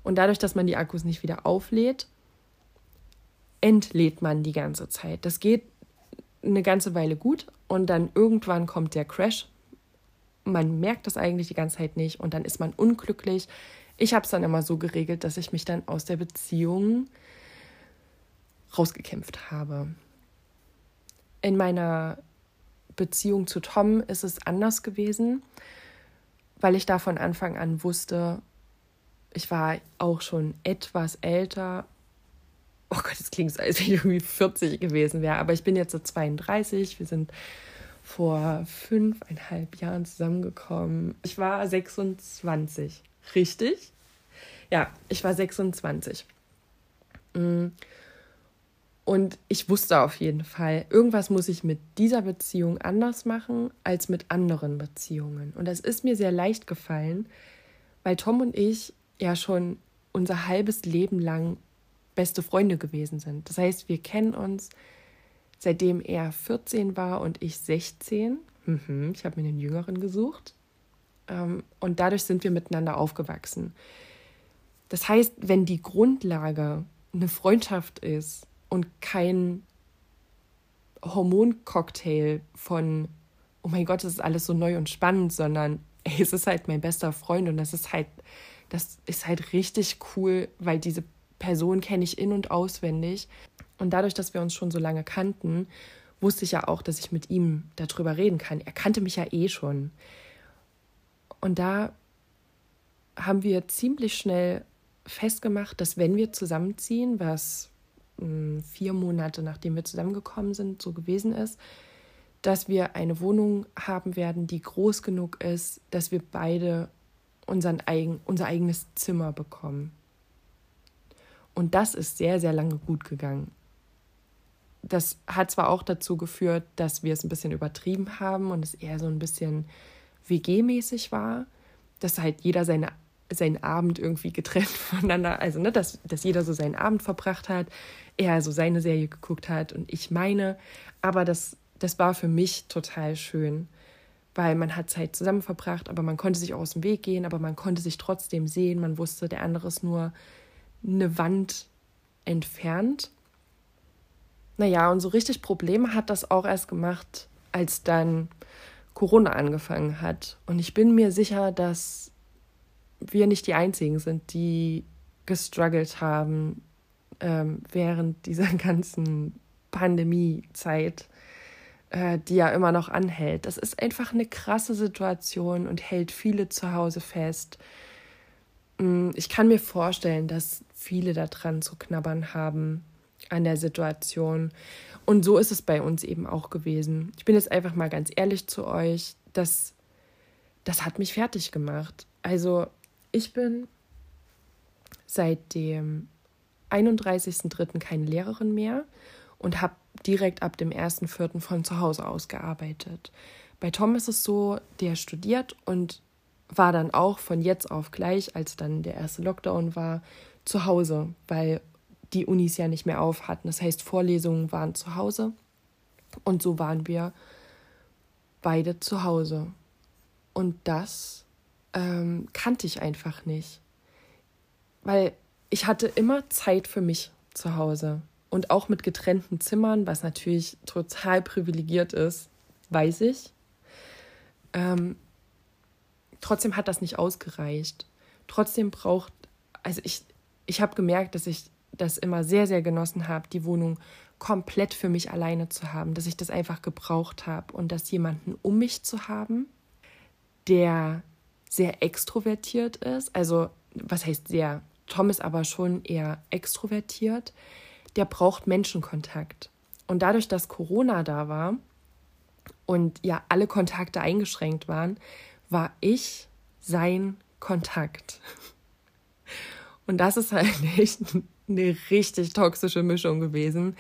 Und dadurch, dass man die Akkus nicht wieder auflädt, entlädt man die ganze Zeit. Das geht eine ganze Weile gut und dann irgendwann kommt der Crash. Man merkt das eigentlich die ganze Zeit nicht und dann ist man unglücklich. Ich habe es dann immer so geregelt, dass ich mich dann aus der Beziehung rausgekämpft habe. In meiner Beziehung zu Tom ist es anders gewesen weil ich da von Anfang an wusste, ich war auch schon etwas älter. Oh Gott, das klingt so, als ich irgendwie 40 gewesen wäre. Aber ich bin jetzt so 32. Wir sind vor fünfeinhalb Jahren zusammengekommen. Ich war 26. Richtig? Ja, ich war 26. Und ich wusste auf jeden Fall, irgendwas muss ich mit dieser Beziehung anders machen als mit anderen Beziehungen. Und das ist mir sehr leicht gefallen, weil Tom und ich ja schon unser halbes Leben lang beste Freunde gewesen sind. Das heißt, wir kennen uns seitdem er 14 war und ich 16. Mhm, ich habe mir einen Jüngeren gesucht. Ähm, und dadurch sind wir miteinander aufgewachsen. Das heißt, wenn die Grundlage eine Freundschaft ist, und kein Hormoncocktail von, oh mein Gott, das ist alles so neu und spannend, sondern ey, es ist halt mein bester Freund und das ist halt, das ist halt richtig cool, weil diese Person kenne ich in- und auswendig. Und dadurch, dass wir uns schon so lange kannten, wusste ich ja auch, dass ich mit ihm darüber reden kann. Er kannte mich ja eh schon. Und da haben wir ziemlich schnell festgemacht, dass wenn wir zusammenziehen, was vier Monate nachdem wir zusammengekommen sind, so gewesen ist, dass wir eine Wohnung haben werden, die groß genug ist, dass wir beide unseren eigen, unser eigenes Zimmer bekommen. Und das ist sehr, sehr lange gut gegangen. Das hat zwar auch dazu geführt, dass wir es ein bisschen übertrieben haben und es eher so ein bisschen WG-mäßig war, dass halt jeder seine, seinen Abend irgendwie getrennt (laughs) voneinander, also ne, dass, dass jeder so seinen Abend verbracht hat, er so seine Serie geguckt hat und ich meine. Aber das, das war für mich total schön, weil man hat Zeit zusammen verbracht, aber man konnte sich auch aus dem Weg gehen, aber man konnte sich trotzdem sehen. Man wusste, der andere ist nur eine Wand entfernt. Naja, und so richtig Probleme hat das auch erst gemacht, als dann Corona angefangen hat. Und ich bin mir sicher, dass wir nicht die Einzigen sind, die gestruggelt haben ähm, während dieser (laughs) ganzen Pandemiezeit, äh, die ja immer noch anhält. Das ist einfach eine krasse Situation und hält viele zu Hause fest. Mm, ich kann mir vorstellen, dass viele daran zu knabbern haben an der Situation. Und so ist es bei uns eben auch gewesen. Ich bin jetzt einfach mal ganz ehrlich zu euch, das, das hat mich fertig gemacht. Also ich bin seit dem 31.03. keine Lehrerin mehr und habe direkt ab dem 1.4. von zu Hause aus gearbeitet. Bei Tom ist es so, der studiert und war dann auch von jetzt auf gleich, als dann der erste Lockdown war, zu Hause, weil die Unis ja nicht mehr auf hatten. Das heißt, Vorlesungen waren zu Hause und so waren wir beide zu Hause. Und das ähm, kannte ich einfach nicht, weil ich hatte immer Zeit für mich zu Hause und auch mit getrennten Zimmern, was natürlich total privilegiert ist, weiß ich. Ähm, trotzdem hat das nicht ausgereicht. Trotzdem braucht, also ich, ich habe gemerkt, dass ich das immer sehr, sehr genossen habe, die Wohnung komplett für mich alleine zu haben, dass ich das einfach gebraucht habe und dass jemanden um mich zu haben, der sehr extrovertiert ist, also was heißt sehr, Tom ist aber schon eher extrovertiert, der braucht Menschenkontakt. Und dadurch, dass Corona da war und ja alle Kontakte eingeschränkt waren, war ich sein Kontakt. Und das ist halt (laughs) echt eine richtig toxische Mischung gewesen.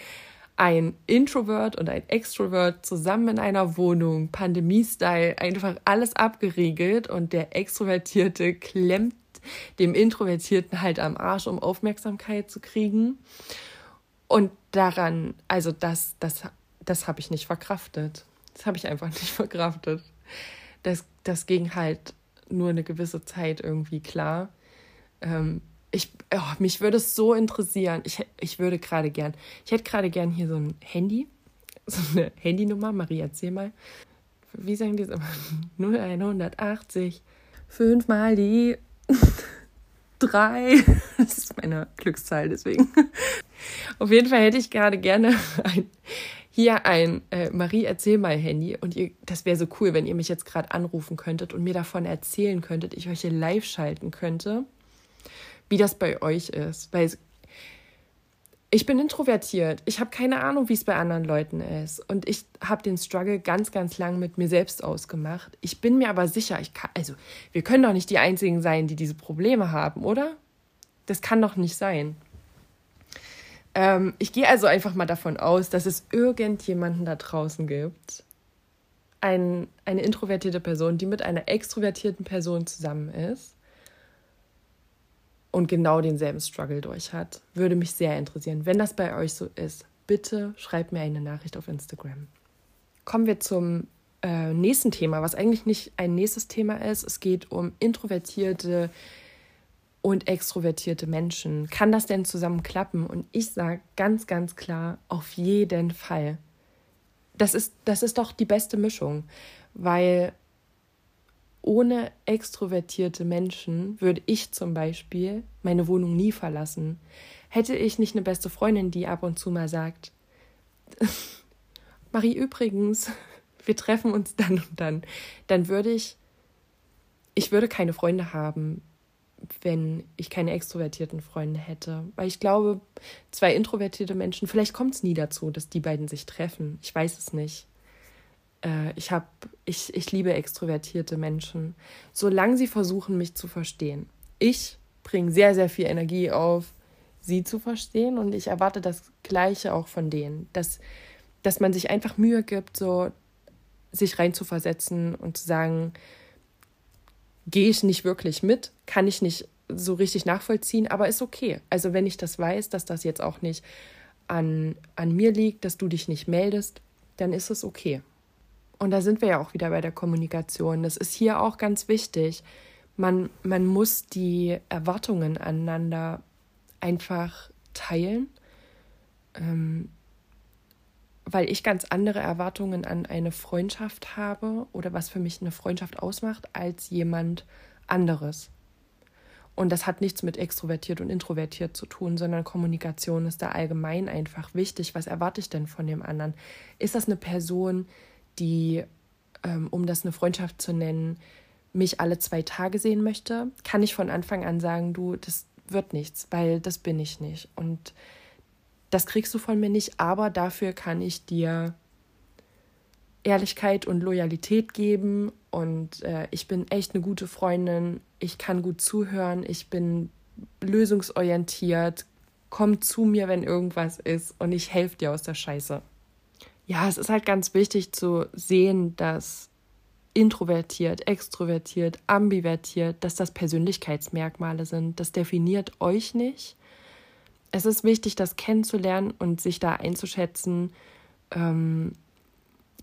Ein Introvert und ein Extrovert zusammen in einer Wohnung, Pandemie-Style, einfach alles abgeriegelt und der Extrovertierte klemmt dem Introvertierten halt am Arsch, um Aufmerksamkeit zu kriegen. Und daran, also das, das, das habe ich nicht verkraftet. Das habe ich einfach (laughs) nicht verkraftet. Das, das ging halt nur eine gewisse Zeit irgendwie klar. Ähm, ich, oh, mich würde es so interessieren. Ich, ich würde gerade gern, ich hätte gerade gern hier so ein Handy, (laughs) so eine Handynummer. Marie, erzähl mal. Wie sagen die es immer? 0180, fünfmal die (laughs) drei. Das ist meine Glückszahl, deswegen. (laughs) Auf jeden Fall hätte ich gerade gerne ein, hier ein äh, Marie erzähl mal Handy und ihr, das wäre so cool, wenn ihr mich jetzt gerade anrufen könntet und mir davon erzählen könntet, ich euch hier live schalten könnte wie das bei euch ist. Weil ich bin introvertiert. Ich habe keine Ahnung, wie es bei anderen Leuten ist. Und ich habe den Struggle ganz, ganz lang mit mir selbst ausgemacht. Ich bin mir aber sicher, ich kann, also wir können doch nicht die Einzigen sein, die diese Probleme haben, oder? Das kann doch nicht sein. Ähm, ich gehe also einfach mal davon aus, dass es irgendjemanden da draußen gibt, ein, eine introvertierte Person, die mit einer extrovertierten Person zusammen ist und genau denselben Struggle durch hat. Würde mich sehr interessieren. Wenn das bei euch so ist, bitte schreibt mir eine Nachricht auf Instagram. Kommen wir zum äh, nächsten Thema, was eigentlich nicht ein nächstes Thema ist. Es geht um introvertierte und extrovertierte Menschen. Kann das denn zusammen klappen? Und ich sage ganz, ganz klar, auf jeden Fall. Das ist, das ist doch die beste Mischung, weil ohne extrovertierte Menschen würde ich zum Beispiel meine Wohnung nie verlassen. Hätte ich nicht eine beste Freundin, die ab und zu mal sagt, (laughs) Marie, übrigens, (laughs) wir treffen uns dann und dann, dann würde ich, ich würde keine Freunde haben, wenn ich keine extrovertierten Freunde hätte. Weil ich glaube, zwei introvertierte Menschen, vielleicht kommt es nie dazu, dass die beiden sich treffen. Ich weiß es nicht äh, ich habe, ich, ich liebe extrovertierte Menschen, solange sie versuchen, mich zu verstehen. Ich bringe sehr, sehr viel Energie auf, sie zu verstehen und ich erwarte das Gleiche auch von denen, dass, dass man sich einfach Mühe gibt, so sich reinzuversetzen und zu sagen, gehe ich nicht wirklich mit, kann ich nicht so richtig nachvollziehen, aber ist okay. Also wenn ich das weiß, dass das jetzt auch nicht an, an mir liegt, dass du dich nicht meldest, dann ist es okay. Und da sind wir ja auch wieder bei der Kommunikation. Das ist hier auch ganz wichtig. Man, man muss die Erwartungen aneinander einfach teilen, ähm, weil ich ganz andere Erwartungen an eine Freundschaft habe oder was für mich eine Freundschaft ausmacht, als jemand anderes. Und das hat nichts mit extrovertiert und introvertiert zu tun, sondern Kommunikation ist da allgemein einfach wichtig. Was erwarte ich denn von dem anderen? Ist das eine Person, die, ähm, um das eine Freundschaft zu nennen, mich alle zwei Tage sehen möchte, kann ich von Anfang an sagen, du, das wird nichts, weil das bin ich nicht. Und das kriegst du von mir nicht, aber dafür kann ich dir Ehrlichkeit und Loyalität geben. Und äh, ich bin echt eine gute Freundin, ich kann gut zuhören, ich bin lösungsorientiert, komm zu mir, wenn irgendwas ist. Und ich helfe dir aus der Scheiße. Ja, es ist halt ganz wichtig zu sehen, dass introvertiert, extrovertiert, ambivertiert, dass das Persönlichkeitsmerkmale sind. Das definiert euch nicht. Es ist wichtig, das kennenzulernen und sich da einzuschätzen, ähm,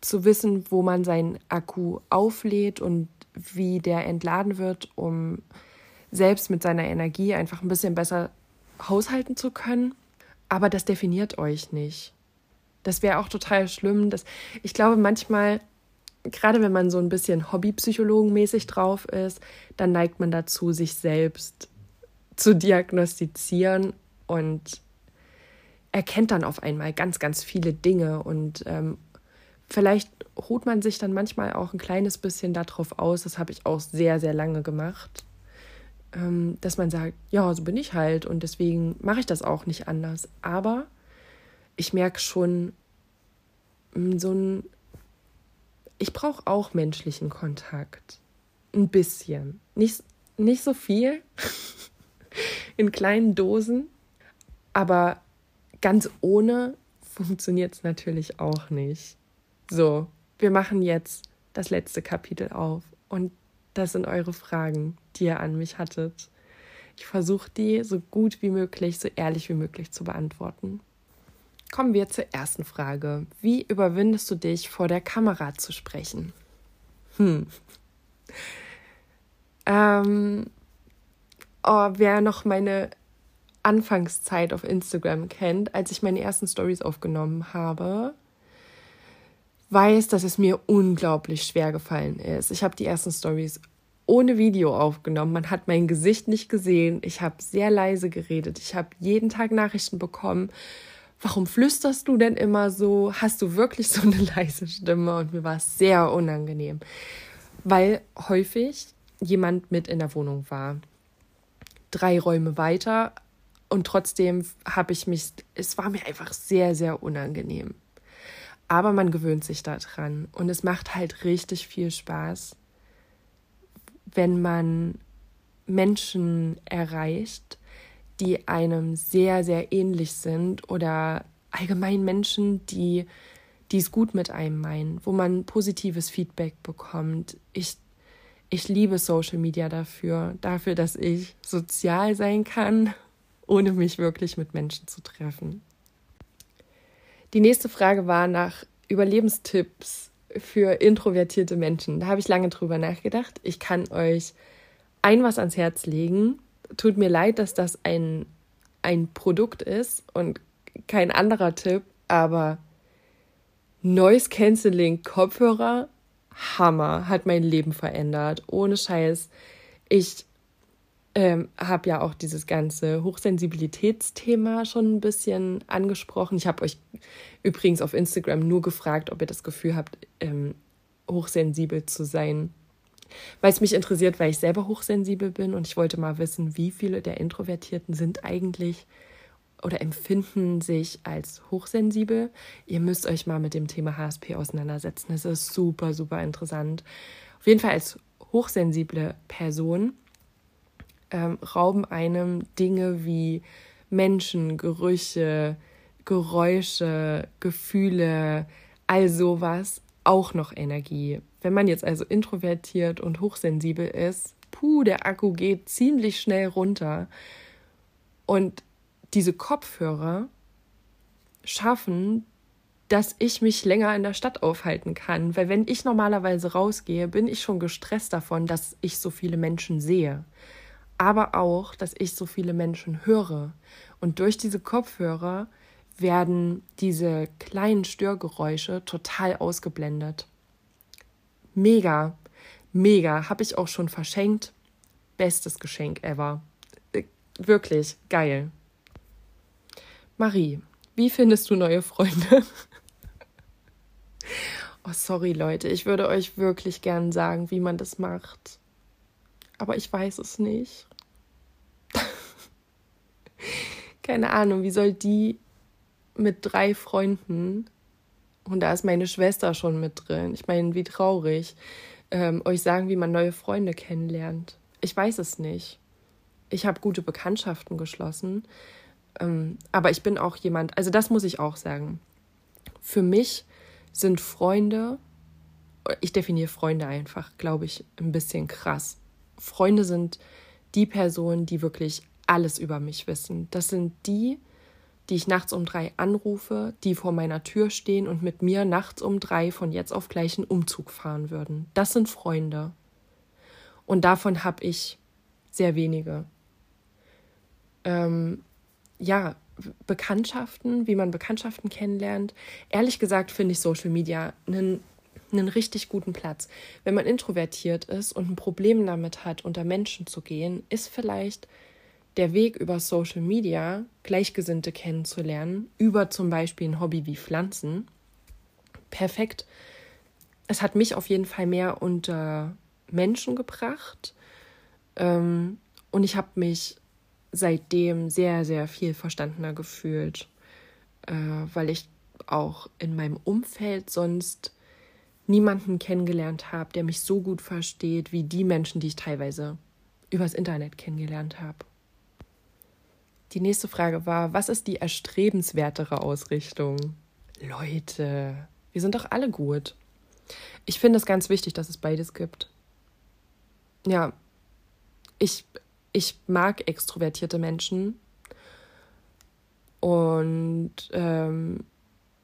zu wissen, wo man seinen Akku auflädt und wie der entladen wird, um selbst mit seiner Energie einfach ein bisschen besser haushalten zu können. Aber das definiert euch nicht. Das wäre auch total schlimm. Dass, ich glaube, manchmal, gerade wenn man so ein bisschen Hobbypsychologenmäßig drauf ist, dann neigt man dazu, sich selbst zu diagnostizieren und erkennt dann auf einmal ganz, ganz viele Dinge und ähm, vielleicht ruht man sich dann manchmal auch ein kleines bisschen darauf aus, das habe ich auch sehr, sehr lange gemacht, ähm, dass man sagt, ja, so bin ich halt und deswegen mache ich das auch nicht anders. Aber ich merke schon mm, so ein, ich brauche auch menschlichen Kontakt. Ein bisschen. Nicht, nicht so viel, (laughs) in kleinen Dosen, aber ganz ohne funktioniert es natürlich auch nicht. So, wir machen jetzt das letzte Kapitel auf und das sind eure Fragen, die ihr an mich hattet. Ich versuche die so gut wie möglich, so ehrlich wie möglich zu beantworten. Kommen wir zur ersten Frage. Wie überwindest du dich, vor der Kamera zu sprechen? Hm. Ähm, oh, wer noch meine Anfangszeit auf Instagram kennt, als ich meine ersten Stories aufgenommen habe, weiß, dass es mir unglaublich schwer gefallen ist. Ich habe die ersten Stories ohne Video aufgenommen. Man hat mein Gesicht nicht gesehen. Ich habe sehr leise geredet. Ich habe jeden Tag Nachrichten bekommen. Warum flüsterst du denn immer so? Hast du wirklich so eine (laughs) leise Stimme? Und mir war es sehr unangenehm, weil häufig jemand mit in der Wohnung war. Drei Räume weiter und trotzdem habe ich mich, es war mir einfach sehr, sehr unangenehm. Aber man gewöhnt sich daran und es macht halt richtig viel Spaß, wenn man Menschen erreicht, die einem sehr, sehr ähnlich sind oder allgemein Menschen, die es gut mit einem meinen, wo man positives Feedback bekommt. Ich, ich liebe Social Media dafür, dafür, dass ich sozial sein kann, ohne mich wirklich mit Menschen zu treffen. Die nächste Frage war nach Überlebenstipps für introvertierte Menschen. Da habe ich lange drüber nachgedacht. Ich kann euch ein was ans Herz legen. Tut mir leid, dass das ein, ein Produkt ist und kein anderer Tipp, aber Noise Cancelling Kopfhörer, Hammer, hat mein Leben verändert. Ohne Scheiß. Ich ähm, habe ja auch dieses ganze Hochsensibilitätsthema schon ein bisschen angesprochen. Ich habe euch übrigens auf Instagram nur gefragt, ob ihr das Gefühl habt, ähm, hochsensibel zu sein. Weil es mich interessiert, weil ich selber hochsensibel bin und ich wollte mal wissen, wie viele der Introvertierten sind eigentlich oder empfinden sich als hochsensibel. Ihr müsst euch mal mit dem Thema HSP auseinandersetzen. Es ist super, super interessant. Auf jeden Fall als hochsensible Person ähm, rauben einem Dinge wie Menschen, Gerüche, Geräusche, Gefühle, all sowas auch noch Energie. Wenn man jetzt also introvertiert und hochsensibel ist, puh, der Akku geht ziemlich schnell runter. Und diese Kopfhörer schaffen, dass ich mich länger in der Stadt aufhalten kann. Weil wenn ich normalerweise rausgehe, bin ich schon gestresst davon, dass ich so viele Menschen sehe aber auch, dass ich so viele Menschen höre. Und durch diese Kopfhörer werden diese kleinen Störgeräusche total ausgeblendet. Mega, mega, habe ich auch schon verschenkt. Bestes Geschenk ever. Äh, wirklich geil. Marie, wie findest du neue Freunde? (laughs) oh, sorry Leute, ich würde euch wirklich gern sagen, wie man das macht. Aber ich weiß es nicht. (laughs) keine Ahnung, wie soll die mit drei Freunden, und da ist meine Schwester schon mit drin, ich meine, wie traurig, ähm, euch sagen, wie man neue Freunde kennenlernt. Ich weiß es nicht. Ich habe gute Bekanntschaften geschlossen, ähm, aber ich bin auch jemand, also das muss ich auch sagen. Für mich sind Freunde, ich definiere Freunde einfach, glaube ich, ein bisschen krass. Freunde sind die Personen, die wirklich alles über mich wissen. Das sind die, die ich nachts um drei anrufe, die vor meiner Tür stehen und mit mir nachts um drei von jetzt auf gleich einen Umzug fahren würden. Das sind Freunde. Und davon habe ich sehr wenige. Ähm, ja, Bekanntschaften, wie man Bekanntschaften kennenlernt. Ehrlich gesagt finde ich Social Media einen, einen richtig guten Platz. Wenn man introvertiert ist und ein Problem damit hat, unter Menschen zu gehen, ist vielleicht der Weg über Social Media Gleichgesinnte kennenzulernen, über zum Beispiel ein Hobby wie Pflanzen, perfekt. Es hat mich auf jeden Fall mehr unter Menschen gebracht ähm, und ich habe mich seitdem sehr, sehr viel verstandener gefühlt, äh, weil ich auch in meinem Umfeld sonst niemanden kennengelernt habe, der mich so gut versteht wie die Menschen, die ich teilweise übers Internet kennengelernt habe. Die nächste Frage war, was ist die erstrebenswertere Ausrichtung? Leute, wir sind doch alle gut. Ich finde es ganz wichtig, dass es beides gibt. Ja, ich, ich mag extrovertierte Menschen und ähm,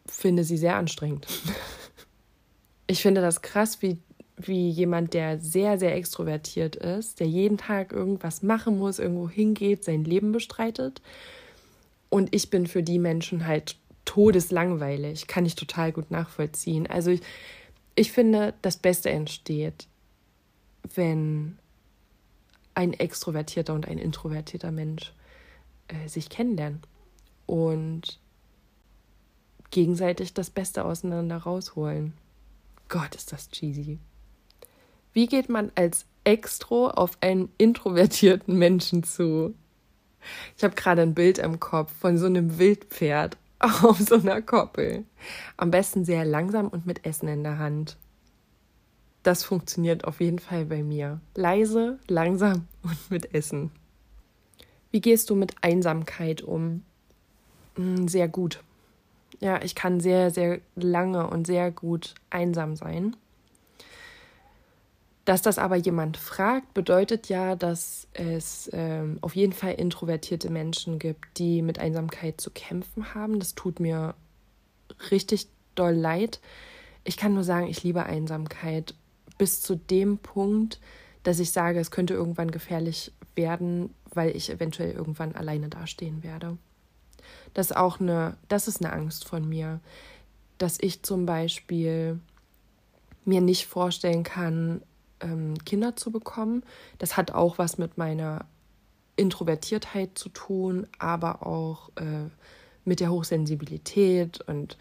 finde sie sehr anstrengend. (laughs) ich finde das krass, wie wie jemand, der sehr, sehr extrovertiert ist, der jeden Tag irgendwas machen muss, irgendwo hingeht, sein Leben bestreitet. Und ich bin für die Menschen halt todeslangweilig. Kann ich total gut nachvollziehen. Also ich, ich finde, das Beste entsteht, wenn ein extrovertierter und ein introvertierter Mensch äh, sich kennenlernen und gegenseitig das Beste auseinander rausholen. Gott, ist das cheesy. Wie geht man als Extro auf einen introvertierten Menschen zu? Ich habe gerade ein Bild im Kopf von so einem Wildpferd (laughs) auf so einer Koppel. Am besten sehr langsam und mit Essen in der Hand. Das funktioniert auf jeden Fall bei mir. Leise, langsam und mit Essen. Wie gehst du mit Einsamkeit um? Hm, sehr gut. Ja, ich kann sehr, sehr lange und sehr gut einsam sein. Dass das aber jemand fragt, bedeutet ja, dass es ähm, auf jeden Fall introvertierte Menschen gibt, die mit Einsamkeit zu kämpfen haben. Das tut mir richtig doll leid. Ich kann nur sagen, ich liebe Einsamkeit bis zu dem Punkt, dass ich sage, es könnte irgendwann gefährlich werden, weil ich eventuell irgendwann alleine dastehen werde. Das ist auch eine, das ist eine Angst von mir, dass ich zum Beispiel mir nicht vorstellen kann, ähm, Kinder zu bekommen. Das hat auch was mit meiner Introvertiertheit zu tun, aber auch äh, mit der Hochsensibilität und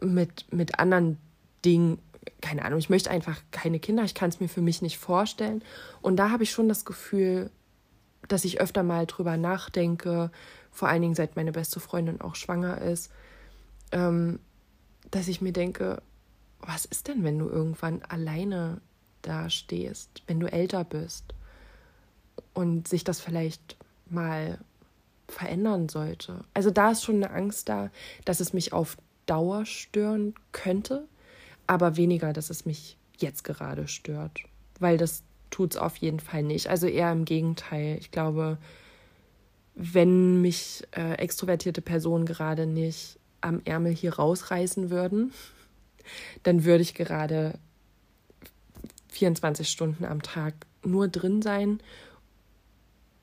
mit, mit anderen Dingen. Keine Ahnung, ich möchte einfach keine Kinder, ich kann es mir für mich nicht vorstellen. Und da habe ich schon das Gefühl, dass ich öfter mal drüber nachdenke, vor allen Dingen seit meine beste Freundin auch schwanger ist, ähm, dass ich mir denke, was ist denn, wenn du irgendwann alleine da stehst, wenn du älter bist und sich das vielleicht mal verändern sollte. Also da ist schon eine Angst da, dass es mich auf Dauer stören könnte, aber weniger, dass es mich jetzt gerade stört, weil das tut es auf jeden Fall nicht. Also eher im Gegenteil. Ich glaube, wenn mich äh, extrovertierte Personen gerade nicht am Ärmel hier rausreißen würden, (laughs) dann würde ich gerade 24 Stunden am Tag nur drin sein,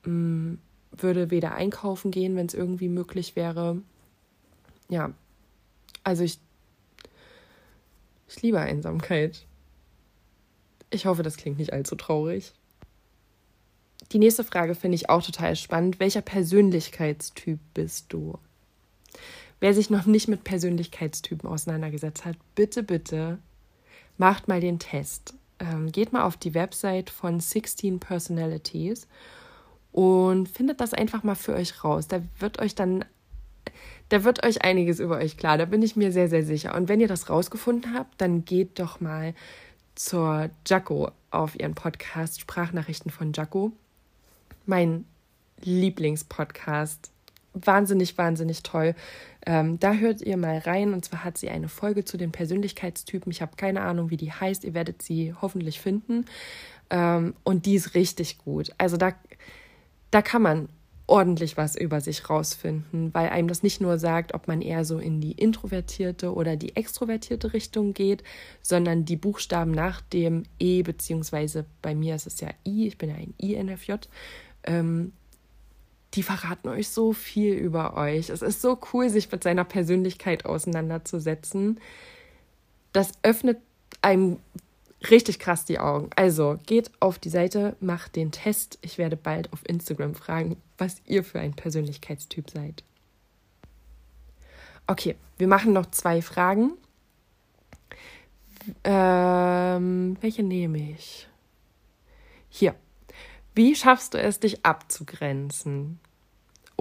mm, würde weder einkaufen gehen, wenn es irgendwie möglich wäre. Ja, also ich, ich liebe Einsamkeit. Ich hoffe, das klingt nicht allzu traurig. Die nächste Frage finde ich auch total spannend. Welcher Persönlichkeitstyp bist du? Wer sich noch nicht mit Persönlichkeitstypen auseinandergesetzt hat, bitte, bitte macht mal den Test ähm, geht mal auf die Website von 16 Personalities und findet das einfach mal für euch raus. Da wird euch dann, da wird euch einiges über euch klar. Da bin ich mir sehr, sehr sicher. Und wenn ihr das rausgefunden habt, dann geht doch mal zur Jaco auf ihren Podcast Sprachnachrichten von Jaco. Mein Lieblingspodcast wahnsinnig, wahnsinnig toll. Ähm, da hört ihr mal rein. Und zwar hat sie eine Folge zu den Persönlichkeitstypen. Ich habe keine Ahnung, wie die heißt. Ihr werdet sie hoffentlich finden. Ähm, und die ist richtig gut. Also da, da kann man ordentlich was über sich rausfinden, weil einem das nicht nur sagt, ob man eher so in die introvertierte oder die extrovertierte Richtung geht, sondern die Buchstaben nach dem E, beziehungsweise bei mir ist es ja I, ich bin ja ein INFJ, ähm, die verraten euch so viel über euch. Es ist so cool, sich mit seiner Persönlichkeit auseinanderzusetzen. Das öffnet einem richtig krass die Augen. Also geht auf die Seite, macht den Test. Ich werde bald auf Instagram fragen, was ihr für ein Persönlichkeitstyp seid. Okay, wir machen noch zwei Fragen. Ähm, welche nehme ich? Hier. Wie schaffst du es, dich abzugrenzen?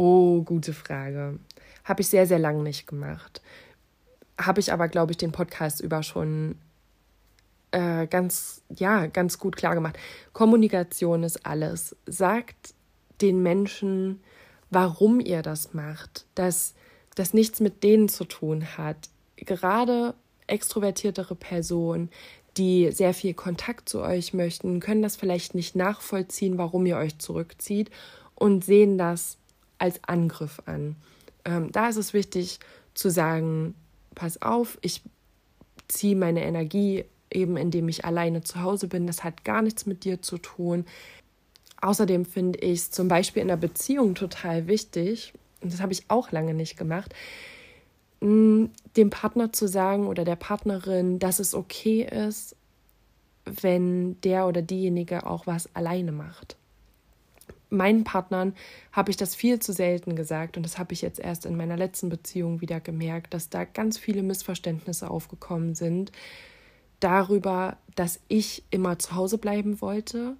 Oh, gute Frage. Habe ich sehr, sehr lange nicht gemacht. Habe ich aber, glaube ich, den Podcast über schon äh, ganz, ja, ganz gut klar gemacht. Kommunikation ist alles. Sagt den Menschen, warum ihr das macht, dass das nichts mit denen zu tun hat. Gerade extrovertiertere Personen, die sehr viel Kontakt zu euch möchten, können das vielleicht nicht nachvollziehen, warum ihr euch zurückzieht und sehen das als Angriff an. Ähm, da ist es wichtig zu sagen, pass auf, ich ziehe meine Energie eben indem ich alleine zu Hause bin. Das hat gar nichts mit dir zu tun. Außerdem finde ich es zum Beispiel in der Beziehung total wichtig, und das habe ich auch lange nicht gemacht, Mm, dem Partner zu sagen oder der Partnerin, dass es okay ist, wenn der oder diejenige auch was alleine macht. Meinen Partnern habe ich das viel zu selten gesagt und das habe ich jetzt erst in meiner letzten Beziehung wieder gemerkt, dass da ganz viele Missverständnisse aufgekommen sind darüber, dass ich immer zu Hause bleiben wollte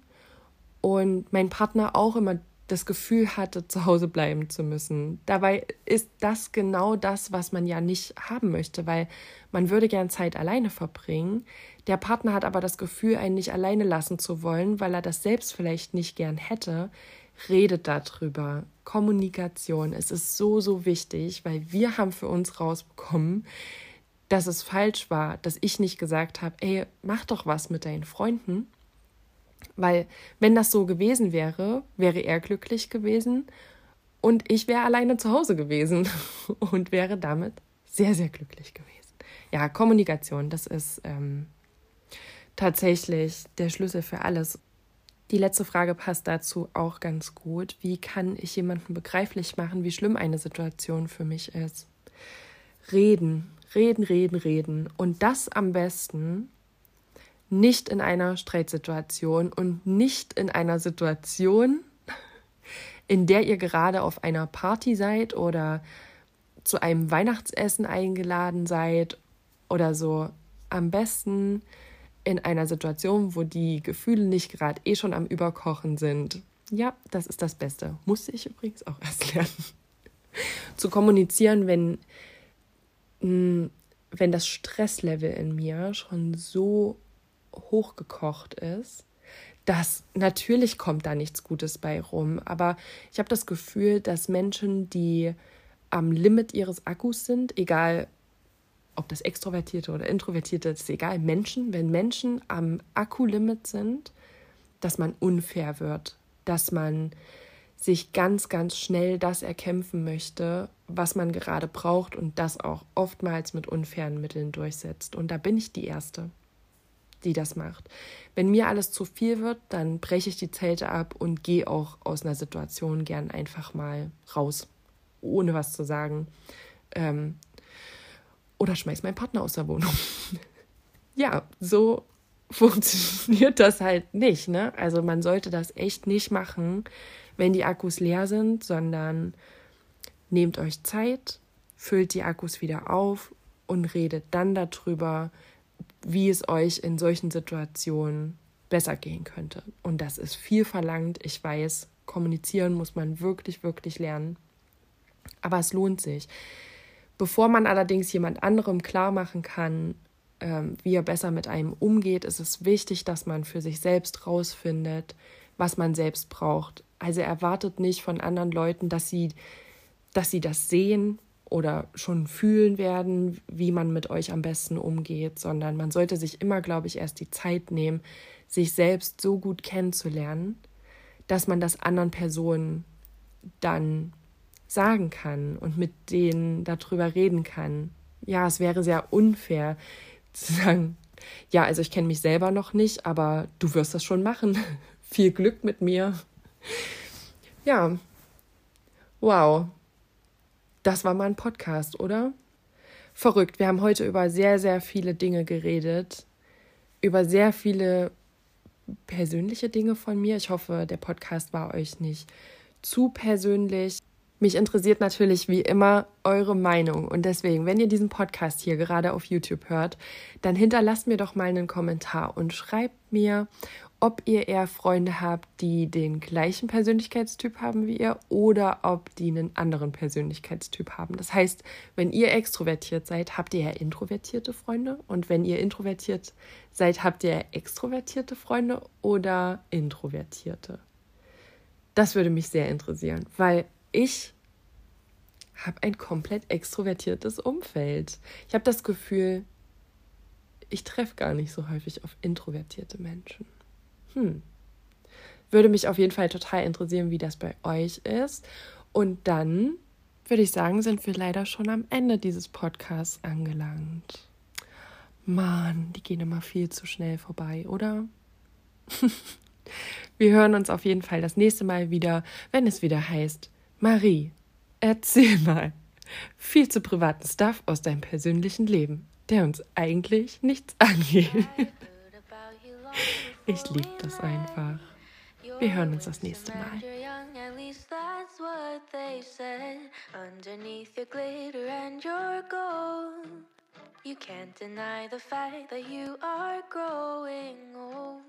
und mein Partner auch immer das Gefühl hatte, zu Hause bleiben zu müssen. Dabei ist das genau das, was man ja nicht haben möchte, weil man würde gern Zeit alleine verbringen. Der Partner hat aber das Gefühl, einen nicht alleine lassen zu wollen, weil er das selbst vielleicht nicht gern hätte. Redet darüber. Kommunikation. Es ist so, so wichtig, weil wir haben für uns rausbekommen, dass es falsch war, dass ich nicht gesagt habe, ey, mach doch was mit deinen Freunden weil wenn das so gewesen wäre, wäre er glücklich gewesen und ich wäre alleine zu Hause gewesen (laughs) und wäre damit sehr, sehr glücklich gewesen. Ja, Kommunikation, das ist ähm, tatsächlich der Schlüssel für alles. Die letzte Frage passt dazu auch ganz gut. Wie kann ich jemandem begreiflich machen, wie schlimm eine Situation für mich ist? Reden, reden, reden, reden. Und das am besten nicht in einer Streitsituation und nicht in einer Situation, in der ihr gerade auf einer Party seid oder zu einem Weihnachtsessen eingeladen seid oder so. Am besten in einer Situation, wo die Gefühle nicht gerade eh schon am Überkochen sind. Ja, das ist das Beste. Musste ich übrigens auch erst lernen. (laughs) Zu kommunizieren, wenn, hm, wenn das Stresslevel in mir schon so hochgekocht ist, dass natürlich kommt da nichts Gutes bei rum. Aber ich habe das Gefühl, dass Menschen, die am Limit ihres Akkus sind, egal ob das Extrovertierte oder Introvertierte, ist egal, Menschen, wenn Menschen am Akkulimit sind, dass man unfair wird, dass man sich ganz, ganz schnell das erkämpfen möchte, was man gerade braucht und das auch oftmals mit unfairen Mitteln durchsetzt. Und da bin ich die Erste die das macht. Wenn mir alles zu viel wird, dann breche ich die Zelte ab und gehe auch aus einer Situation gern einfach mal raus, ohne was zu sagen. Ähm, oder schmeiß meinen Partner aus der Wohnung. (laughs) ja, so (laughs) funktioniert das halt nicht. Ne? Also man sollte das echt nicht machen, wenn die Akkus leer sind, sondern nehmt euch Zeit, füllt die Akkus wieder auf und redet dann darüber, wie es euch in solchen Situationen besser gehen könnte. Und das ist viel verlangt. Ich weiß, kommunizieren muss man wirklich, wirklich lernen. Aber es lohnt sich. Bevor man allerdings jemand anderem klar machen kann, ähm, wie er besser mit einem umgeht, ist es wichtig, dass man für sich selbst rausfindet, was man selbst braucht. Also erwartet nicht von anderen Leuten, dass sie dass sie das sehen oder schon fühlen werden, wie man mit euch am besten umgeht, sondern man sollte sich immer, glaube ich, erst die Zeit nehmen, sich selbst so gut kennenzulernen, dass man das anderen Personen dann sagen kann und mit denen darüber reden kann. Ja, es wäre sehr unfair (laughs) zu sagen, ja, also ich kenne mich selber noch nicht, aber du wirst das schon machen. (laughs) Viel Glück mit mir. (laughs) Ja. Wow. Das war mal ein Podcast, oder? Verrückt. Wir haben heute über sehr, sehr viele Dinge geredet. Über sehr viele persönliche Dinge von mir. Ich hoffe, der Podcast war euch nicht zu persönlich. Mich interessiert natürlich wie immer eure Meinung und deswegen, wenn ihr diesen Podcast hier gerade auf YouTube hört, dann hinterlasst mir doch mal einen Kommentar und schreibt mir, ob ihr eher Freunde habt, die den gleichen Persönlichkeitstyp haben wie ihr oder ob die einen anderen Persönlichkeitstyp haben. Das heißt, wenn ihr extrovertiert seid, habt ihr eher introvertierte Freunde und wenn ihr introvertiert seid, habt ihr extrovertierte Freunde oder introvertierte. Das würde mich sehr interessieren, weil ich habe ein komplett extrovertiertes Umfeld. Ich habe das Gefühl, ich treffe gar nicht so häufig auf introvertierte Menschen. Hm. Würde mich auf jeden Fall total interessieren, wie das bei euch ist. Und dann würde ich sagen, sind wir leider schon am Ende dieses Podcasts angelangt. Mann, die gehen immer viel zu schnell vorbei, oder? (laughs) wir hören uns auf jeden Fall das nächste Mal wieder, wenn es wieder heißt, Marie, erzähl mal. Viel zu privaten Stuff aus deinem persönlichen Leben, der uns eigentlich nichts angeht. Ich liebe das einfach. Wir hören uns das nächste Mal. You can't deny the fact that you are growing old.